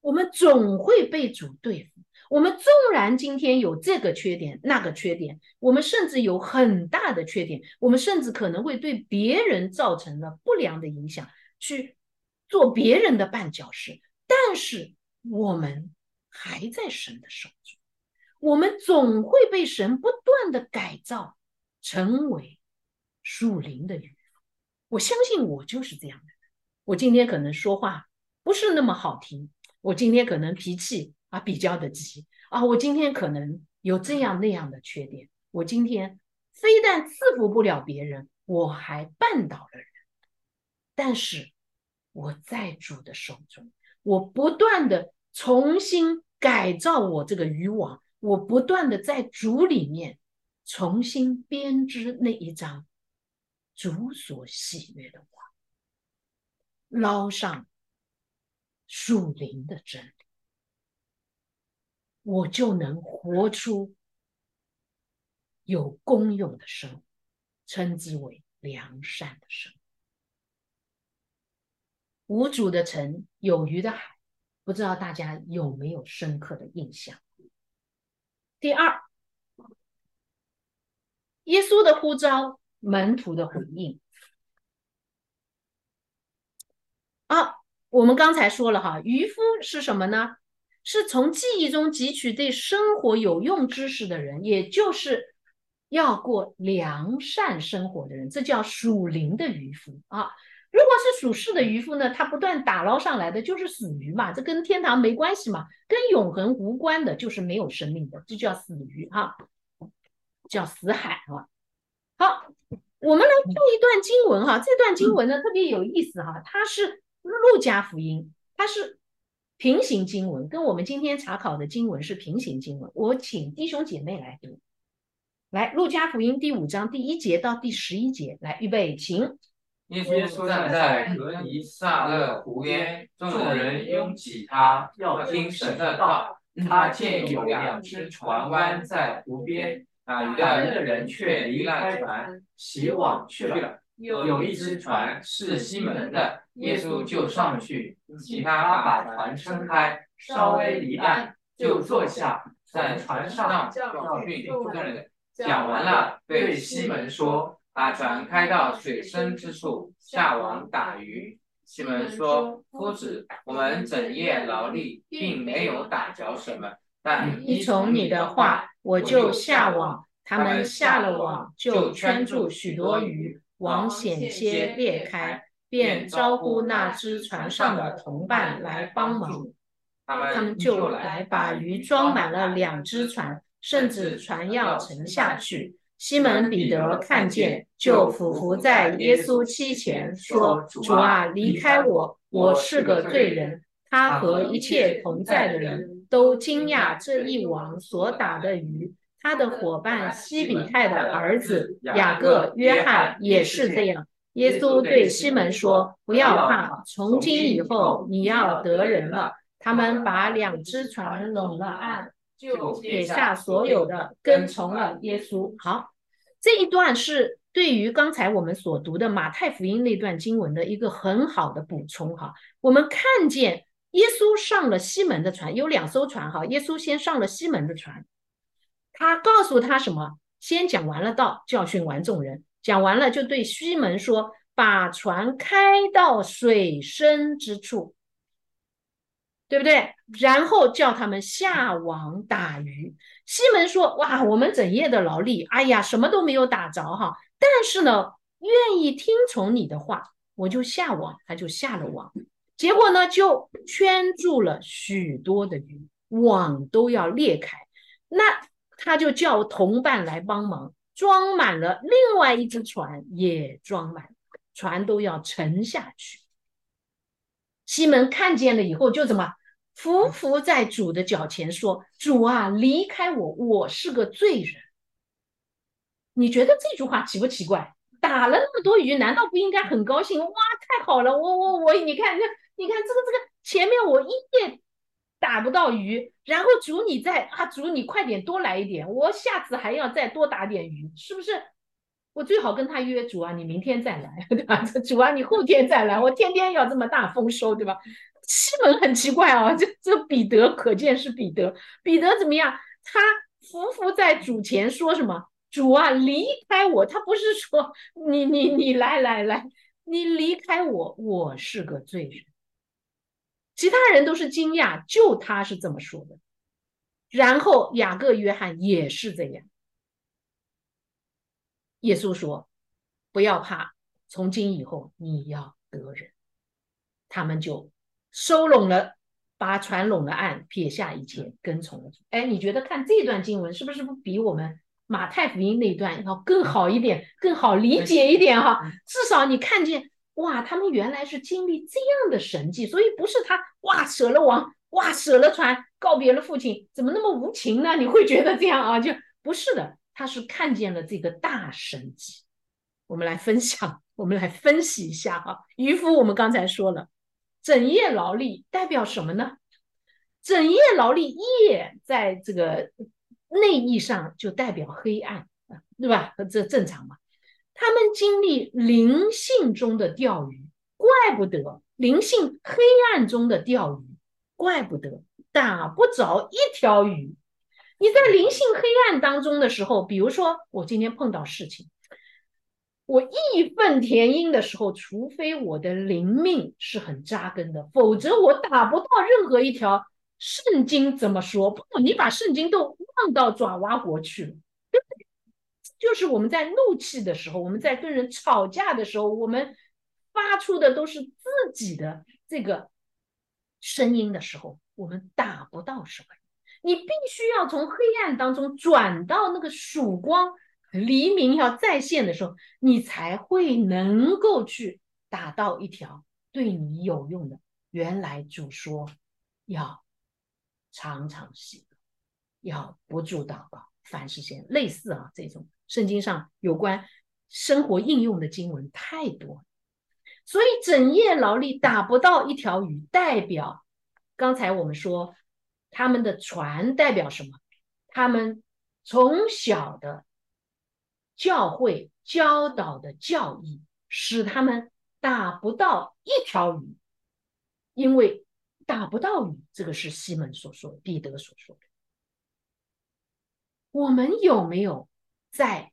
我们总会被主对付。我们纵然今天有这个缺点、那个缺点，我们甚至有很大的缺点，我们甚至可能会对别人造成了不良的影响，去做别人的绊脚石。但是我们还在神的手中。我们总会被神不断的改造，成为属灵的渔夫。我相信我就是这样的。我今天可能说话不是那么好听，我今天可能脾气啊比较的急啊，我今天可能有这样那样的缺点。我今天非但赐福不了别人，我还绊倒了人。但是我在主的手中，我不断的重新改造我这个渔网。我不断的在主里面重新编织那一张主所喜悦的网，捞上树林的真理，我就能活出有功用的生活，称之为良善的生活。无主的城，有鱼的海，不知道大家有没有深刻的印象？第二，耶稣的呼召，门徒的回应。啊，我们刚才说了哈，渔夫是什么呢？是从记忆中汲取对生活有用知识的人，也就是要过良善生活的人，这叫属灵的渔夫啊。如果是属世的渔夫呢，他不断打捞上来的就是死鱼嘛，这跟天堂没关系嘛，跟永恒无关的，就是没有生命的，这叫死鱼哈，叫死海啊。好，我们来看一段经文哈，这段经文呢特别有意思哈，它是路加福音，它是平行经文，跟我们今天查考的经文是平行经文。我请弟兄姐妹来读，来路加福音第五章第一节到第十一节，来预备，请。耶稣站在格尼萨勒湖边，众人拥挤他，要听神的道。他见有两只船湾在湖边，打鱼的人却离开船，洗网去了。有一只船是西门的，耶稣就上去，请他把船撑开，稍微离岸，就坐下，在船上教训众人。讲完了，对西门说。把船开到水深之处，下网打鱼。西门说：“夫子，我们整夜劳力，并没有打着什么，但依从你的话，我就下网。他们下了网，就圈住许多鱼，网险些裂开，便招呼那只船上的同伴来帮忙。他们就来把鱼装满了两只船，甚至船要沉下去。”西门彼得看见，就俯伏在耶稣膝前，说：“主啊，离开我，我是个罪人。”他和一切同在的人都惊讶这一网所打的鱼。他的伙伴西比泰的儿子雅各、约翰也是这样。耶稣对西门说：“不要怕，从今以后你要得人了。”他们把两只船拢了岸，就撇下所有的，跟从了耶稣。好。这一段是对于刚才我们所读的马太福音那段经文的一个很好的补充哈。我们看见耶稣上了西门的船，有两艘船哈。耶稣先上了西门的船，他告诉他什么？先讲完了道，教训完众人，讲完了就对西门说：“把船开到水深之处，对不对？然后叫他们下网打鱼。”西门说：“哇，我们整夜的劳力，哎呀，什么都没有打着哈。但是呢，愿意听从你的话，我就下网。他就下了网，结果呢，就圈住了许多的鱼，网都要裂开。那他就叫同伴来帮忙，装满了另外一只船，也装满，船都要沉下去。西门看见了以后，就怎么？”匍匐在主的脚前说：“主啊，离开我，我是个罪人。”你觉得这句话奇不奇怪？打了那么多鱼，难道不应该很高兴？哇，太好了！我我我，你看，你看，你看这个这个，前面我一夜打不到鱼，然后主你再啊，主你快点多来一点，我下次还要再多打点鱼，是不是？我最好跟他约主啊，你明天再来，对吧？主啊，你后天再来，我天天要这么大丰收，对吧？西门很奇怪啊，这这彼得可见是彼得。彼得怎么样？他匍匐在主前说什么？主啊，离开我！他不是说你你你来来来，你离开我，我是个罪人。其他人都是惊讶，就他是这么说的。然后雅各、约翰也是这样。耶稣说：“不要怕，从今以后你要得人。”他们就。收拢了，把船拢了岸，撇下一切，跟从了主。哎，你觉得看这段经文是不是不比我们马太福音那段要更好一点，更好理解一点哈？至少你看见哇，他们原来是经历这样的神迹，所以不是他哇舍了王，哇舍了船，告别了父亲，怎么那么无情呢？你会觉得这样啊？就不是的，他是看见了这个大神迹。我们来分享，我们来分析一下哈。渔夫，我们刚才说了。整夜劳力代表什么呢？整夜劳力，夜在这个内意上就代表黑暗，对吧？这正常嘛。他们经历灵性中的钓鱼，怪不得灵性黑暗中的钓鱼，怪不得打不着一条鱼。你在灵性黑暗当中的时候，比如说我今天碰到事情。我义愤填膺的时候，除非我的灵命是很扎根的，否则我打不到任何一条圣经怎么说？不，你把圣经都忘到爪哇国去了。就是我们在怒气的时候，我们在跟人吵架的时候，我们发出的都是自己的这个声音的时候，我们打不到什么。你必须要从黑暗当中转到那个曙光。黎明要再现的时候，你才会能够去打到一条对你有用的。原来主说要常常喜乐，要不住祷告，凡事先类似啊，这种圣经上有关生活应用的经文太多，所以整夜劳力打不到一条鱼，代表刚才我们说他们的船代表什么？他们从小的。教会教导的教义使他们打不到一条鱼，因为打不到鱼，这个是西门所说，彼得所说的。我们有没有在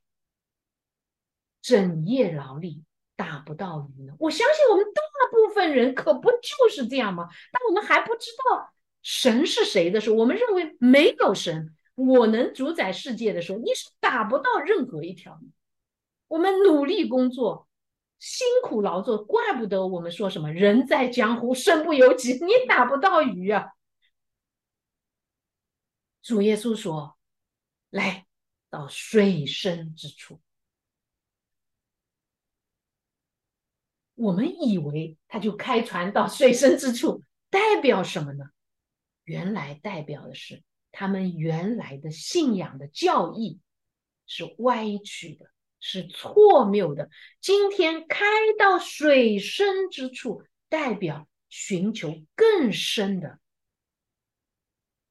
整夜劳力打不到鱼呢？我相信我们大部分人可不就是这样吗？当我们还不知道神是谁的时候，我们认为没有神。我能主宰世界的时候，你是打不到任何一条。我们努力工作，辛苦劳作，怪不得我们说什么“人在江湖，身不由己”。你打不到鱼啊！主耶稣说：“来到水深之处。”我们以为他就开船到水深之处，代表什么呢？原来代表的是。他们原来的信仰的教义是歪曲的，是错谬的。今天开到水深之处，代表寻求更深的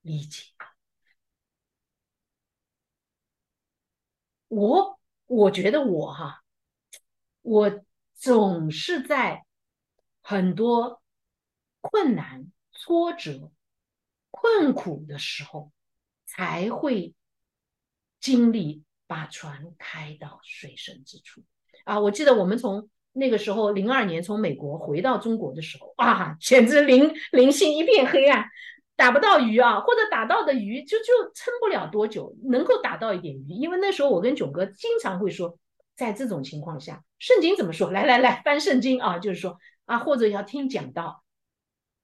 理解。我我觉得我哈，我总是在很多困难、挫折。困苦的时候，才会经历把船开到水深之处。啊，我记得我们从那个时候零二年从美国回到中国的时候，啊，简直零零星一片黑暗，打不到鱼啊，或者打到的鱼就就撑不了多久，能够打到一点鱼。因为那时候我跟囧哥经常会说，在这种情况下，圣经怎么说？来来来，翻圣经啊，就是说啊，或者要听讲道。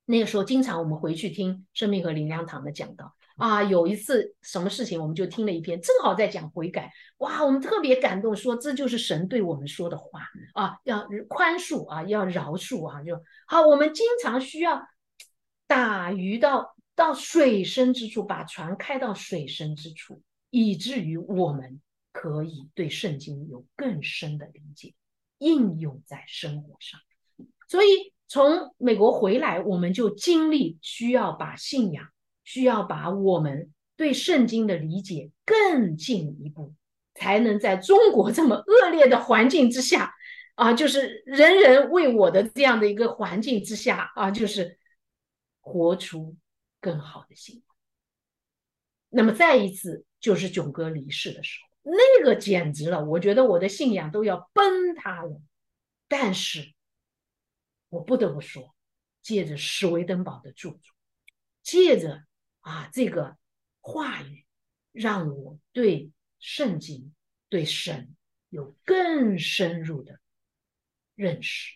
那个时候经常我们回去听生命和灵粮堂的讲道。啊，有一次什么事情，我们就听了一篇，正好在讲悔改，哇，我们特别感动，说这就是神对我们说的话啊，要宽恕啊，要饶恕啊，就好。我们经常需要打鱼到到水深之处，把船开到水深之处，以至于我们可以对圣经有更深的理解，应用在生活上。所以从美国回来，我们就经历需要把信仰。需要把我们对圣经的理解更进一步，才能在中国这么恶劣的环境之下，啊，就是人人为我的这样的一个环境之下，啊，就是活出更好的信仰。那么再一次就是囧哥离世的时候，那个简直了，我觉得我的信仰都要崩塌了。但是，我不得不说，借着史维登堡的著作，借着。啊，这个话语让我对圣经、对神有更深入的认识，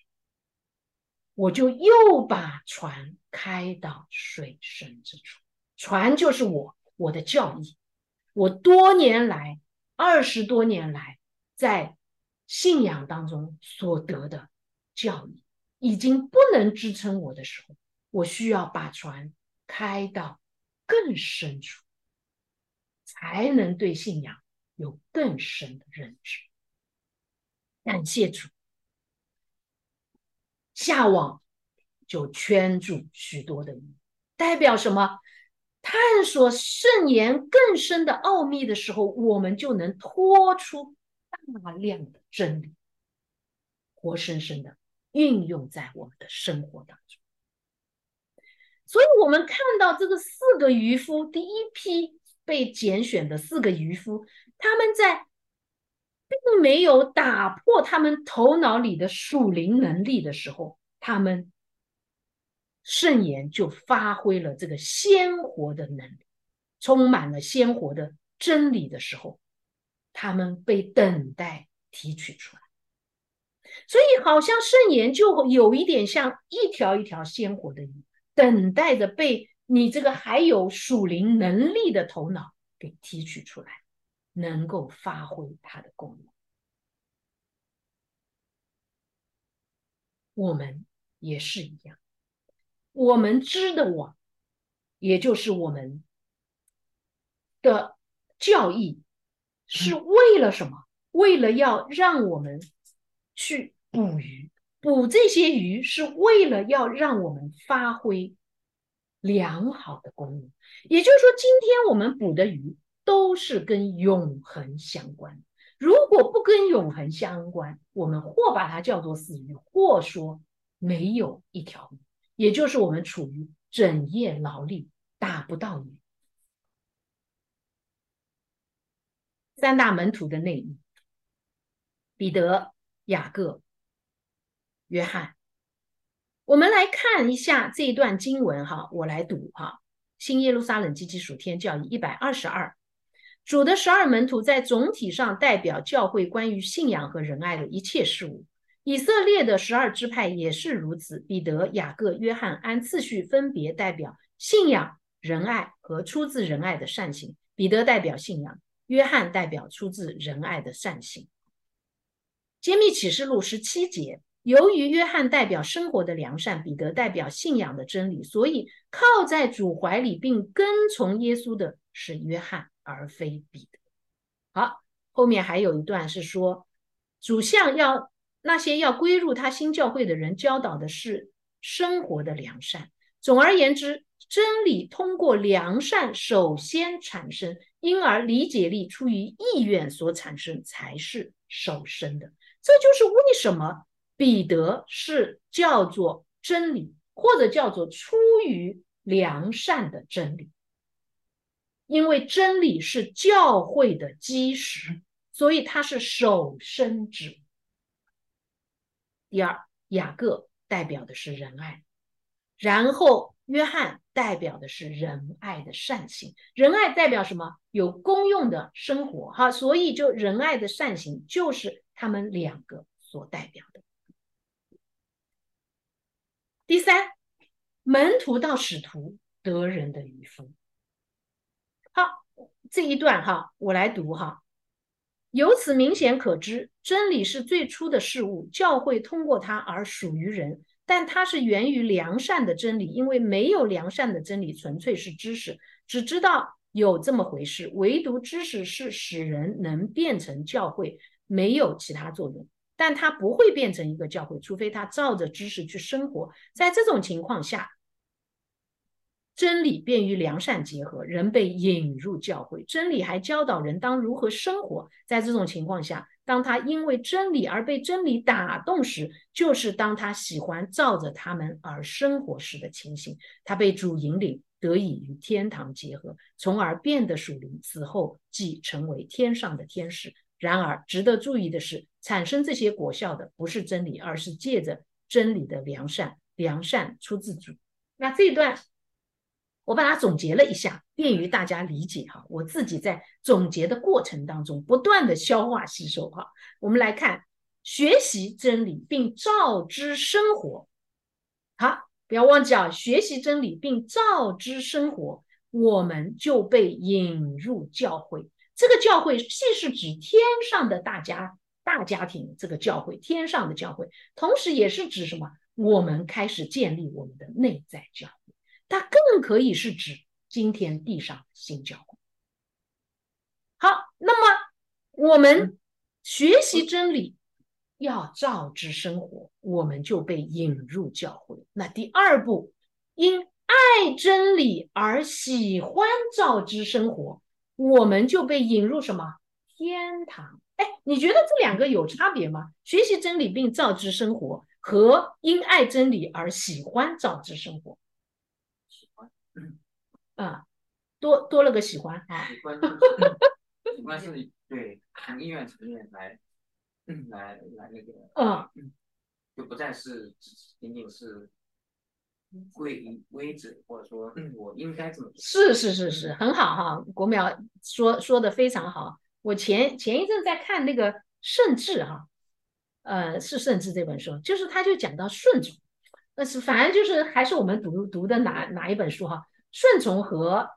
我就又把船开到水深之处。船就是我，我的教义，我多年来二十多年来在信仰当中所得的教义，已经不能支撑我的时候，我需要把船开到。更深处，才能对信仰有更深的认知。感谢主，下网就圈住许多的鱼，代表什么？探索圣言更深的奥秘的时候，我们就能拖出大量的真理，活生生的运用在我们的生活当中。所以，我们看到这个四个渔夫，第一批被拣选的四个渔夫，他们在并没有打破他们头脑里的属灵能力的时候，他们圣言就发挥了这个鲜活的能力，充满了鲜活的真理的时候，他们被等待提取出来。所以，好像圣言就有一点像一条一条鲜活的鱼。等待着被你这个还有属灵能力的头脑给提取出来，能够发挥它的功能。我们也是一样，我们织的网，也就是我们的教义，是为了什么？为了要让我们去捕鱼。捕这些鱼是为了要让我们发挥良好的功能，也就是说，今天我们捕的鱼都是跟永恒相关。如果不跟永恒相关，我们或把它叫做死鱼，或说没有一条鱼，也就是我们处于整夜劳力打不到鱼。三大门徒的内衣：彼得、雅各。约翰，我们来看一下这一段经文哈，我来读哈，《新耶路撒冷基基属天教义》一百二十二，主的十二门徒在总体上代表教会关于信仰和仁爱的一切事物。以色列的十二支派也是如此，彼得、雅各、约翰按次序分别代表信仰、仁爱和出自仁爱的善行。彼得代表信仰，约翰代表出自仁爱的善行。揭秘启示录十七节。由于约翰代表生活的良善，彼得代表信仰的真理，所以靠在主怀里并跟从耶稣的是约翰，而非彼得。好，后面还有一段是说，主像要那些要归入他新教会的人教导的是生活的良善。总而言之，真理通过良善首先产生，因而理解力出于意愿所产生才是首生的。这就是为什么。彼得是叫做真理，或者叫做出于良善的真理，因为真理是教会的基石，所以他是首生之。第二，雅各代表的是仁爱，然后约翰代表的是仁爱的善行。仁爱代表什么？有公用的生活，哈，所以就仁爱的善行就是他们两个所代表的。第三，门徒到使徒得人的渔夫。好，这一段哈，我来读哈。由此明显可知，真理是最初的事物，教会通过它而属于人，但它是源于良善的真理。因为没有良善的真理，纯粹是知识，只知道有这么回事。唯独知识是使人能变成教会，没有其他作用。但它不会变成一个教会，除非他照着知识去生活。在这种情况下。真理便与良善结合，人被引入教会。真理还教导人当如何生活。在这种情况下，当他因为真理而被真理打动时，就是当他喜欢照着他们而生活时的情形。他被主引领，得以与天堂结合，从而变得属灵，死后即成为天上的天使。然而，值得注意的是，产生这些果效的不是真理，而是借着真理的良善。良善出自主。那这一段。我把它总结了一下，便于大家理解哈。我自己在总结的过程当中，不断的消化吸收哈。我们来看，学习真理并照之生活。好，不要忘记啊，学习真理并照之生活，我们就被引入教会。这个教会既是指天上的大家大家庭，这个教会天上的教会，同时也是指什么？我们开始建立我们的内在教会。它更可以是指今天地上的新教会。好，那么我们学习真理要照之生活，我们就被引入教会。那第二步，因爱真理而喜欢照之生活，我们就被引入什么天堂？哎，你觉得这两个有差别吗？学习真理并造之生活，和因爱真理而喜欢造之生活。喜欢啊，多多了个喜欢啊！喜欢，喜欢是对从意愿层面来，来来那个，嗯，就不再是仅仅是规规则，或者说我应该怎么做。是是是是，很好哈，国苗说说的非常好。我前前一阵在看那个《圣智》哈，呃，是《圣智》这本书，就是他就讲到顺从，但是反正就是还是我们读读的哪哪一本书哈。顺从和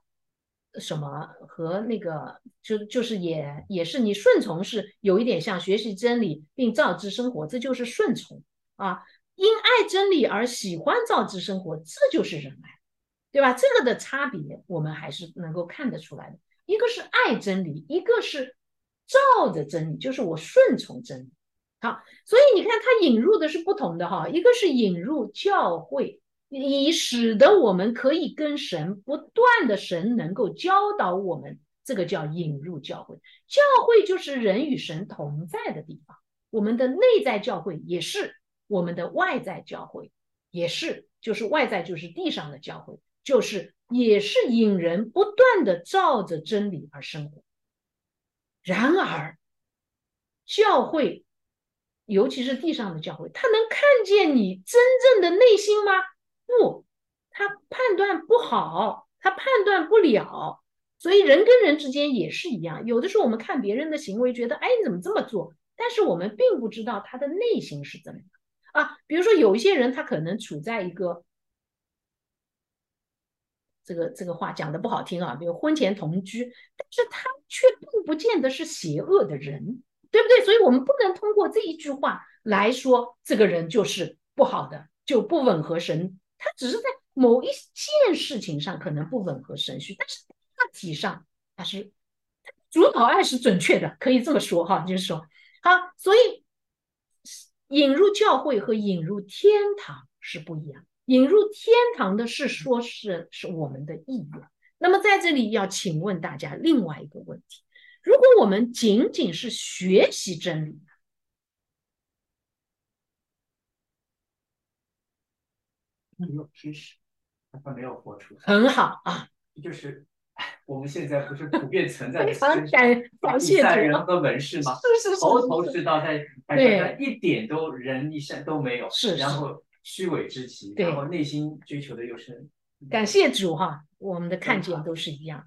什么和那个就就是也也是你顺从是有一点像学习真理并照之生活，这就是顺从啊。因爱真理而喜欢造之生活，这就是仁爱，对吧？这个的差别我们还是能够看得出来的。一个是爱真理，一个是照着真理，就是我顺从真理。好，所以你看他引入的是不同的哈，一个是引入教会。以使得我们可以跟神不断的神能够教导我们，这个叫引入教会。教会就是人与神同在的地方，我们的内在教会也是我们的外在教会，也是就是外在就是地上的教会，就是也是引人不断的照着真理而生活。然而，教会，尤其是地上的教会，他能看见你真正的内心吗？不，他判断不好，他判断不了，所以人跟人之间也是一样。有的时候我们看别人的行为，觉得哎你怎么这么做？但是我们并不知道他的内心是怎么样啊。比如说有一些人，他可能处在一个这个这个话讲的不好听啊，比如婚前同居，但是他却并不见得是邪恶的人，对不对？所以我们不能通过这一句话来说这个人就是不好的，就不吻合神。他只是在某一件事情上可能不吻合神序，但是大体上他是主导爱是准确的，可以这么说哈，就是说好，所以引入教会和引入天堂是不一样。引入天堂的是说是是我们的意愿。那么在这里要请问大家另外一个问题：如果我们仅仅是学习真理？没有知识，他没有活出。很好啊，就是 我们现在不是普遍存在的非常感感谢赛人主，和文士吗？是是是头头是是，是道，在对在一点都仁义善都没有，是是然后虚伪之极，然后内心追求的又是感谢主哈，我们的看见都是一样。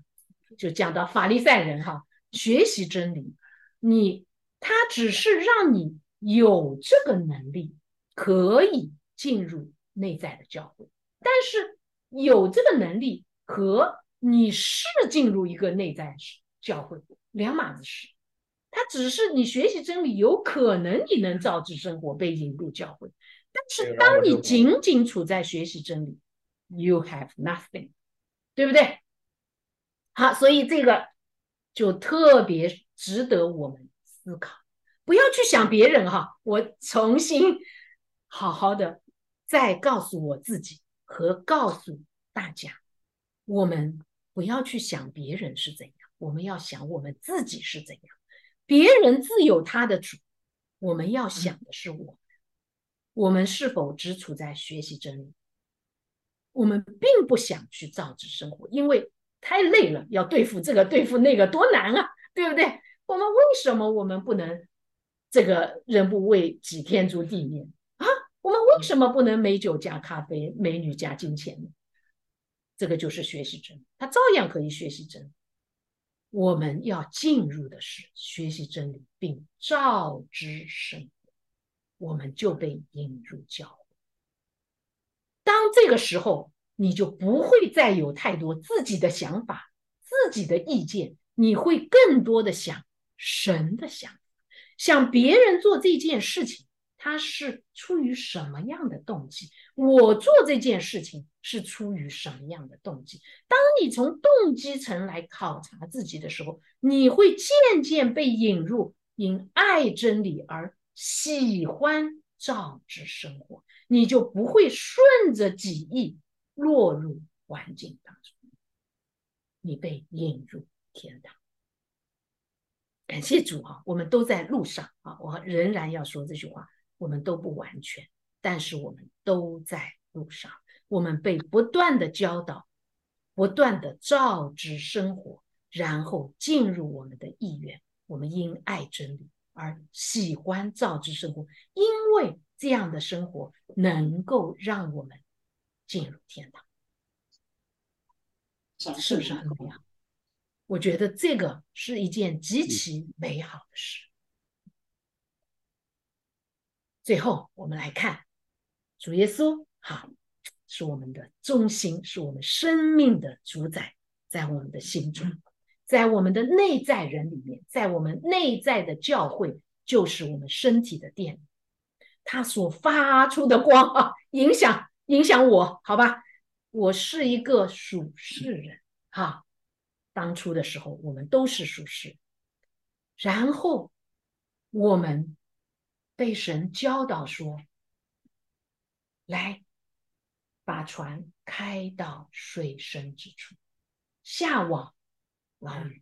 就讲到法利赛人哈，学习真理，你他只是让你有这个能力，可以进入内在的教会，但是有这个能力和你是进入一个内在教会两码子事。他只是你学习真理，有可能你能造制生活，被引入教会，但是当你仅仅处在学习真理，you have nothing，对不对？好，所以这个就特别值得我们思考，不要去想别人哈。我重新好好的再告诉我自己和告诉大家，我们不要去想别人是怎样，我们要想我们自己是怎样。别人自有他的主，我们要想的是我，我们是否只处在学习真理？我们并不想去造纸生活，因为太累了，要对付这个对付那个，多难啊，对不对？我们为什么我们不能这个人不为己，天诛地灭啊？我们为什么不能美酒加咖啡，美女加金钱呢？这个就是学习真理，他照样可以学习真理。我们要进入的是学习真理，并照之生活，我们就被引入教会。当这个时候，你就不会再有太多自己的想法、自己的意见，你会更多的想神的想法，想别人做这件事情，他是出于什么样的动机？我做这件事情是出于什么样的动机？当你从动机层来考察自己的时候，你会渐渐被引入因爱真理而喜欢照之生活。你就不会顺着己意落入环境当中，你被引入天堂。感谢主啊，我们都在路上啊，我仍然要说这句话，我们都不完全，但是我们都在路上，我们被不断的教导，不断的照之生活，然后进入我们的意愿，我们因爱真理而喜欢照之生活，因为。这样的生活能够让我们进入天堂，是不是很美好？我觉得这个是一件极其美好的事。最后，我们来看主耶稣，好，是我们的中心，是我们生命的主宰，在我们的心中，在我们的内在人里面，在我们内在的教会，就是我们身体的殿。它所发出的光啊，影响影响我，好吧？我是一个属世人哈。当初的时候，我们都是属世，然后我们被神教导说：“来，把船开到水深之处，下网捞鱼。”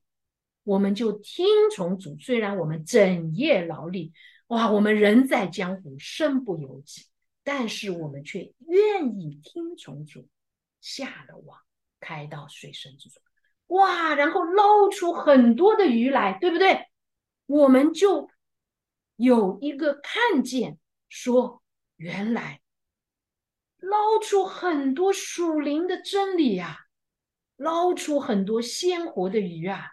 我们就听从主，虽然我们整夜劳力。哇，我们人在江湖，身不由己，但是我们却愿意听从主，下了网，开到水深之处，哇，然后捞出很多的鱼来，对不对？我们就有一个看见，说原来捞出很多属灵的真理呀，捞出很多鲜活的鱼啊，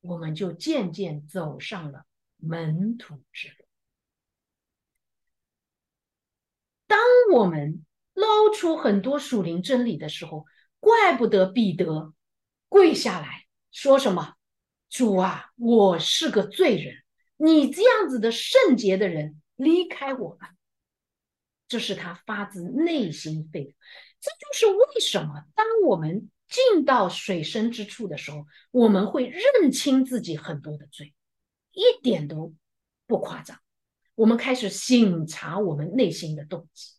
我们就渐渐走上了门徒之路。当我们捞出很多属灵真理的时候，怪不得彼得跪下来说什么：“主啊，我是个罪人，你这样子的圣洁的人，离开我吧。”这是他发自内心肺腑。这就是为什么当我们进到水深之处的时候，我们会认清自己很多的罪，一点都不夸张。我们开始省察我们内心的动机，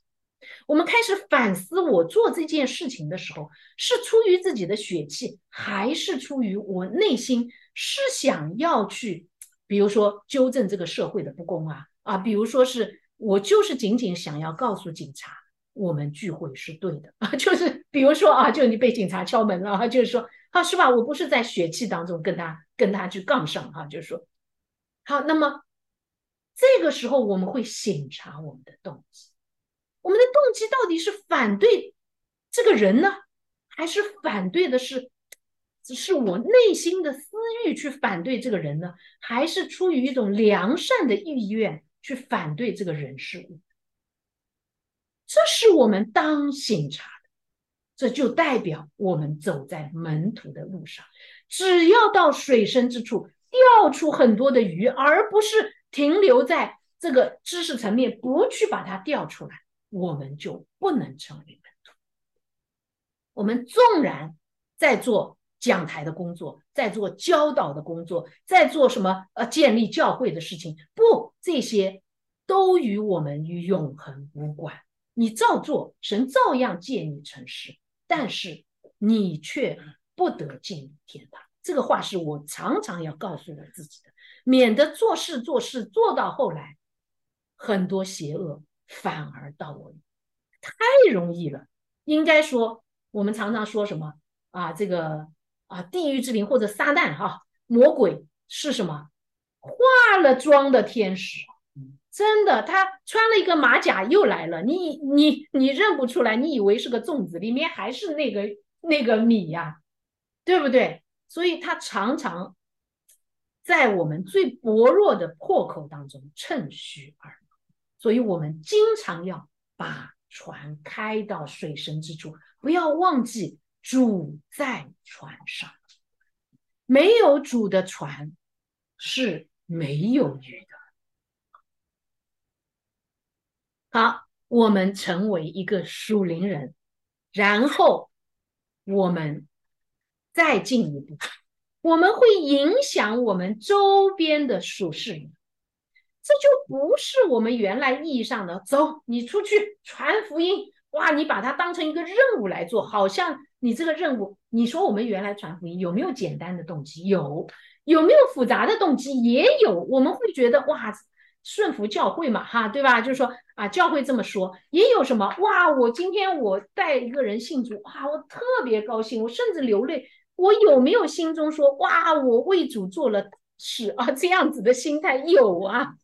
我们开始反思：我做这件事情的时候，是出于自己的血气，还是出于我内心是想要去，比如说纠正这个社会的不公啊啊，比如说是我就是仅仅想要告诉警察，我们聚会是对的。啊，就是比如说啊，就你被警察敲门了啊，就是说啊是吧？我不是在血气当中跟他跟他去杠上哈，就是说，好，那么这个时候我们会审查我们的动机，我们的动机到底是反对这个人呢，还是反对的是是我内心的私欲去反对这个人呢，还是出于一种良善的意愿去反对这个人事物？这是我们当审查。这就代表我们走在门徒的路上，只要到水深之处钓出很多的鱼，而不是停留在这个知识层面，不去把它钓出来，我们就不能成为门徒。我们纵然在做讲台的工作，在做教导的工作，在做什么呃建立教会的事情，不，这些都与我们与永恒无关。你照做，神照样借你成事。但是你却不得进入天堂，这个话是我常常要告诉我自己的，免得做事做事做到后来，很多邪恶反而到我太容易了。应该说，我们常常说什么啊？这个啊，地狱之灵或者撒旦哈，魔鬼是什么？化了妆的天使。真的，他穿了一个马甲又来了，你你你认不出来，你以为是个粽子，里面还是那个那个米呀，对不对？所以他常常在我们最薄弱的破口当中趁虚而入，所以我们经常要把船开到水深之处，不要忘记主在船上，没有主的船是没有鱼的。好，我们成为一个属灵人，然后我们再进一步，我们会影响我们周边的属世，这就不是我们原来意义上的走，你出去传福音，哇，你把它当成一个任务来做，好像你这个任务，你说我们原来传福音有没有简单的动机？有，有没有复杂的动机？也有，我们会觉得哇。顺服教会嘛，哈，对吧？就是说啊，教会这么说，也有什么哇？我今天我带一个人信主，哇，我特别高兴，我甚至流泪。我有没有心中说哇，我为主做了事啊？这样子的心态有啊。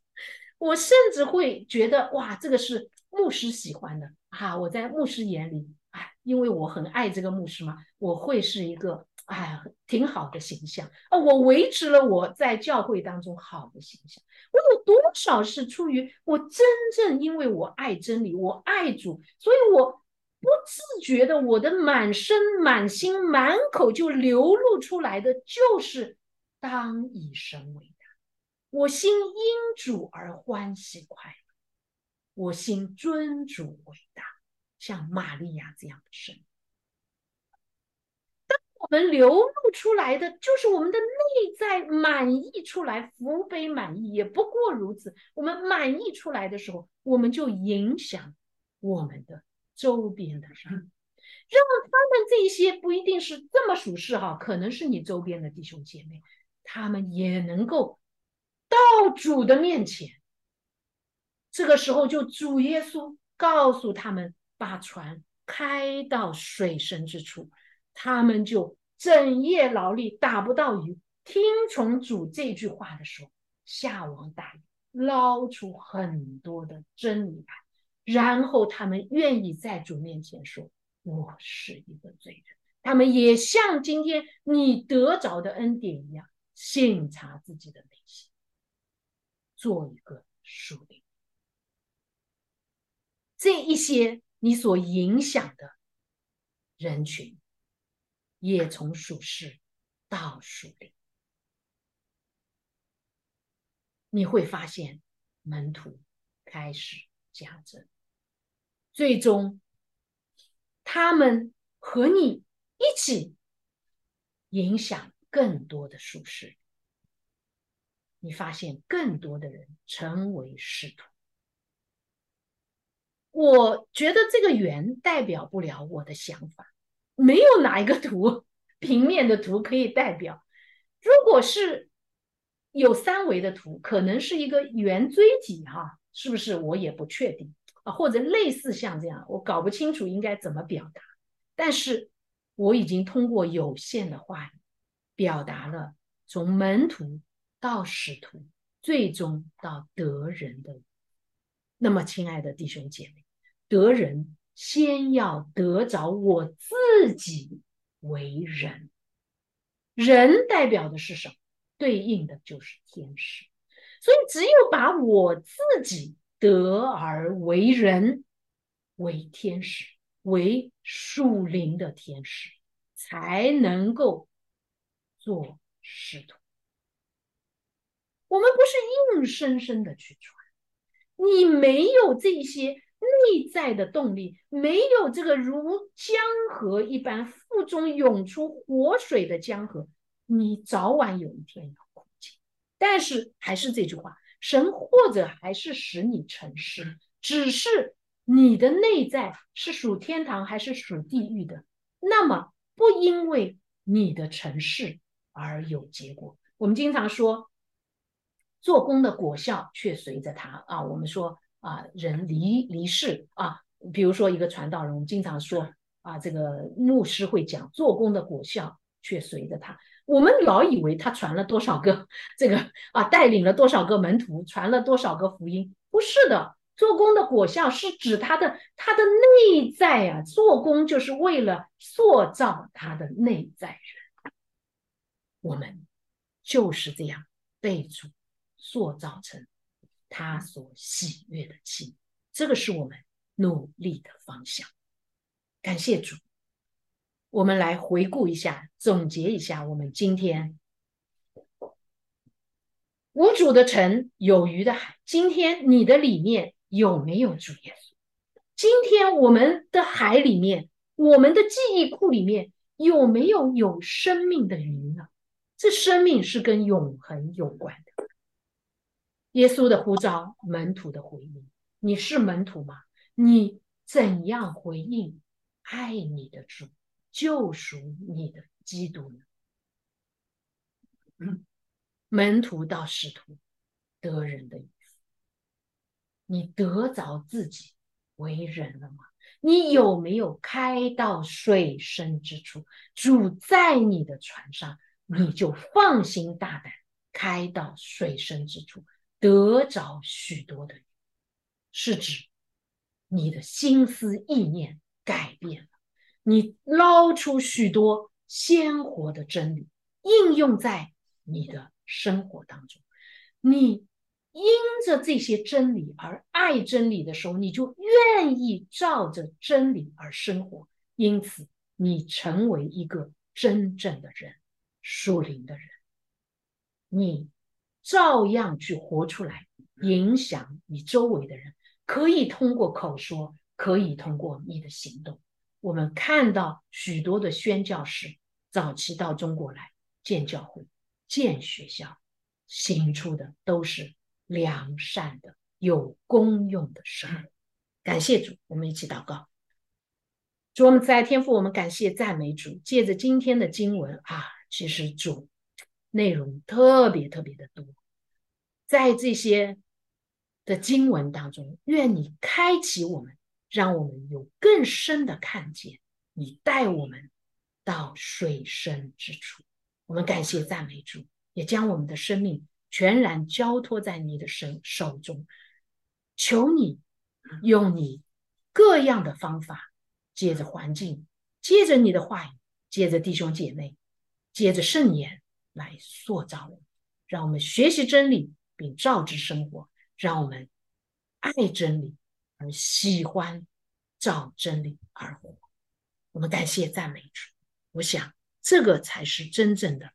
我甚至会觉得哇，这个是牧师喜欢的啊。我在牧师眼里，哎，因为我很爱这个牧师嘛，我会是一个哎挺好的形象啊。我维持了我在教会当中好的形象。我有多少是出于我真正因为我爱真理，我爱主，所以我不自觉的，我的满身、满心、满口就流露出来的就是当以神为大，我心因主而欢喜快乐，我心尊主为大，像玛利亚这样的神。我们流露出来的就是我们的内在满意出来，福杯满意也不过如此。我们满意出来的时候，我们就影响我们的周边的人，让他们这些不一定是这么属实哈，可能是你周边的弟兄姐妹，他们也能够到主的面前。这个时候，就主耶稣告诉他们，把船开到水深之处。他们就整夜劳力打不到鱼，听从主这句话的时候，下网打鱼，捞出很多的真理来，然后他们愿意在主面前说：“我是一个罪人。”他们也像今天你得着的恩典一样，审查自己的内心，做一个属灵。这一些你所影响的人群。也从属世到属灵，你会发现门徒开始加增，最终他们和你一起影响更多的术士，你发现更多的人成为师徒。我觉得这个圆代表不了我的想法。没有哪一个图 平面的图可以代表。如果是有三维的图，可能是一个圆锥体，哈，是不是？我也不确定啊，或者类似像这样，我搞不清楚应该怎么表达。但是我已经通过有限的话语，表达了从门徒到使徒，最终到得人的。那么，亲爱的弟兄姐妹，得人先要得着我自己为人。人代表的是什么？对应的就是天使。所以，只有把我自己得而为人，为天使，为属灵的天使，才能够做使徒。我们不是硬生生的去传，你没有这些内在的动力，没有这个如江河一般腹中涌出活水的江河，你早晚有一天要枯竭。但是还是这句话，神或者还是使你成事，只是你的内在是属天堂还是属地狱的，那么不因为你的成事而有结果。我们经常说，做工的果效却随着他啊。我们说啊，人离离世啊，比如说一个传道人，我们经常说啊，这个牧师会讲，做工的果效却随着他。我们老以为他传了多少个这个啊，带领了多少个门徒，传了多少个福音？不是的，做工的果效是指他的他的内在啊，做工就是为了塑造他的内在人。我们就是这样被主塑造成他所喜悦的心，这个是我们努力的方向。感谢主。我们来回顾一下，总结一下我们今天无主的城，有鱼的海。今天你的里面有没有主耶稣？今天我们的海里面，我们的记忆库里面有没有有生命的鱼呢？这生命是跟永恒有关的。耶稣的呼召，门徒的回应。你是门徒吗？你怎样回应爱你的主？救赎你的基督呢？门徒到使徒得人的意思，你得着自己为人了吗？你有没有开到水深之处？主在你的船上，你就放心大胆开到水深之处，得着许多的是指你的心思意念改变了。你捞出许多鲜活的真理，应用在你的生活当中。你因着这些真理而爱真理的时候，你就愿意照着真理而生活。因此，你成为一个真正的人，属灵的人。你照样去活出来，影响你周围的人。可以通过口说，可以通过你的行动。我们看到许多的宣教士早期到中国来建教会、建学校，行出的都是良善的、有功用的生活。感谢主，我们一起祷告。主，我们在天父，我们感谢赞美主。借着今天的经文啊，其实主内容特别特别的多，在这些的经文当中，愿你开启我们。让我们有更深的看见，你带我们到水深之处。我们感谢赞美主，也将我们的生命全然交托在你的手手中。求你用你各样的方法，借着环境，借着你的话语，借着弟兄姐妹，借着圣言来塑造我们，让我们学习真理并照之生活，让我们爱真理。而喜欢照真理而活，我们感谢赞美主。我想这个才是真正的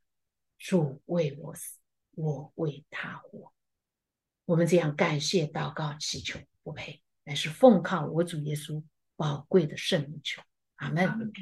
主为我死，我为他活。我们这样感谢、祷告、祈求，不配，乃是奉靠我主耶稣宝贵的圣名求。阿门。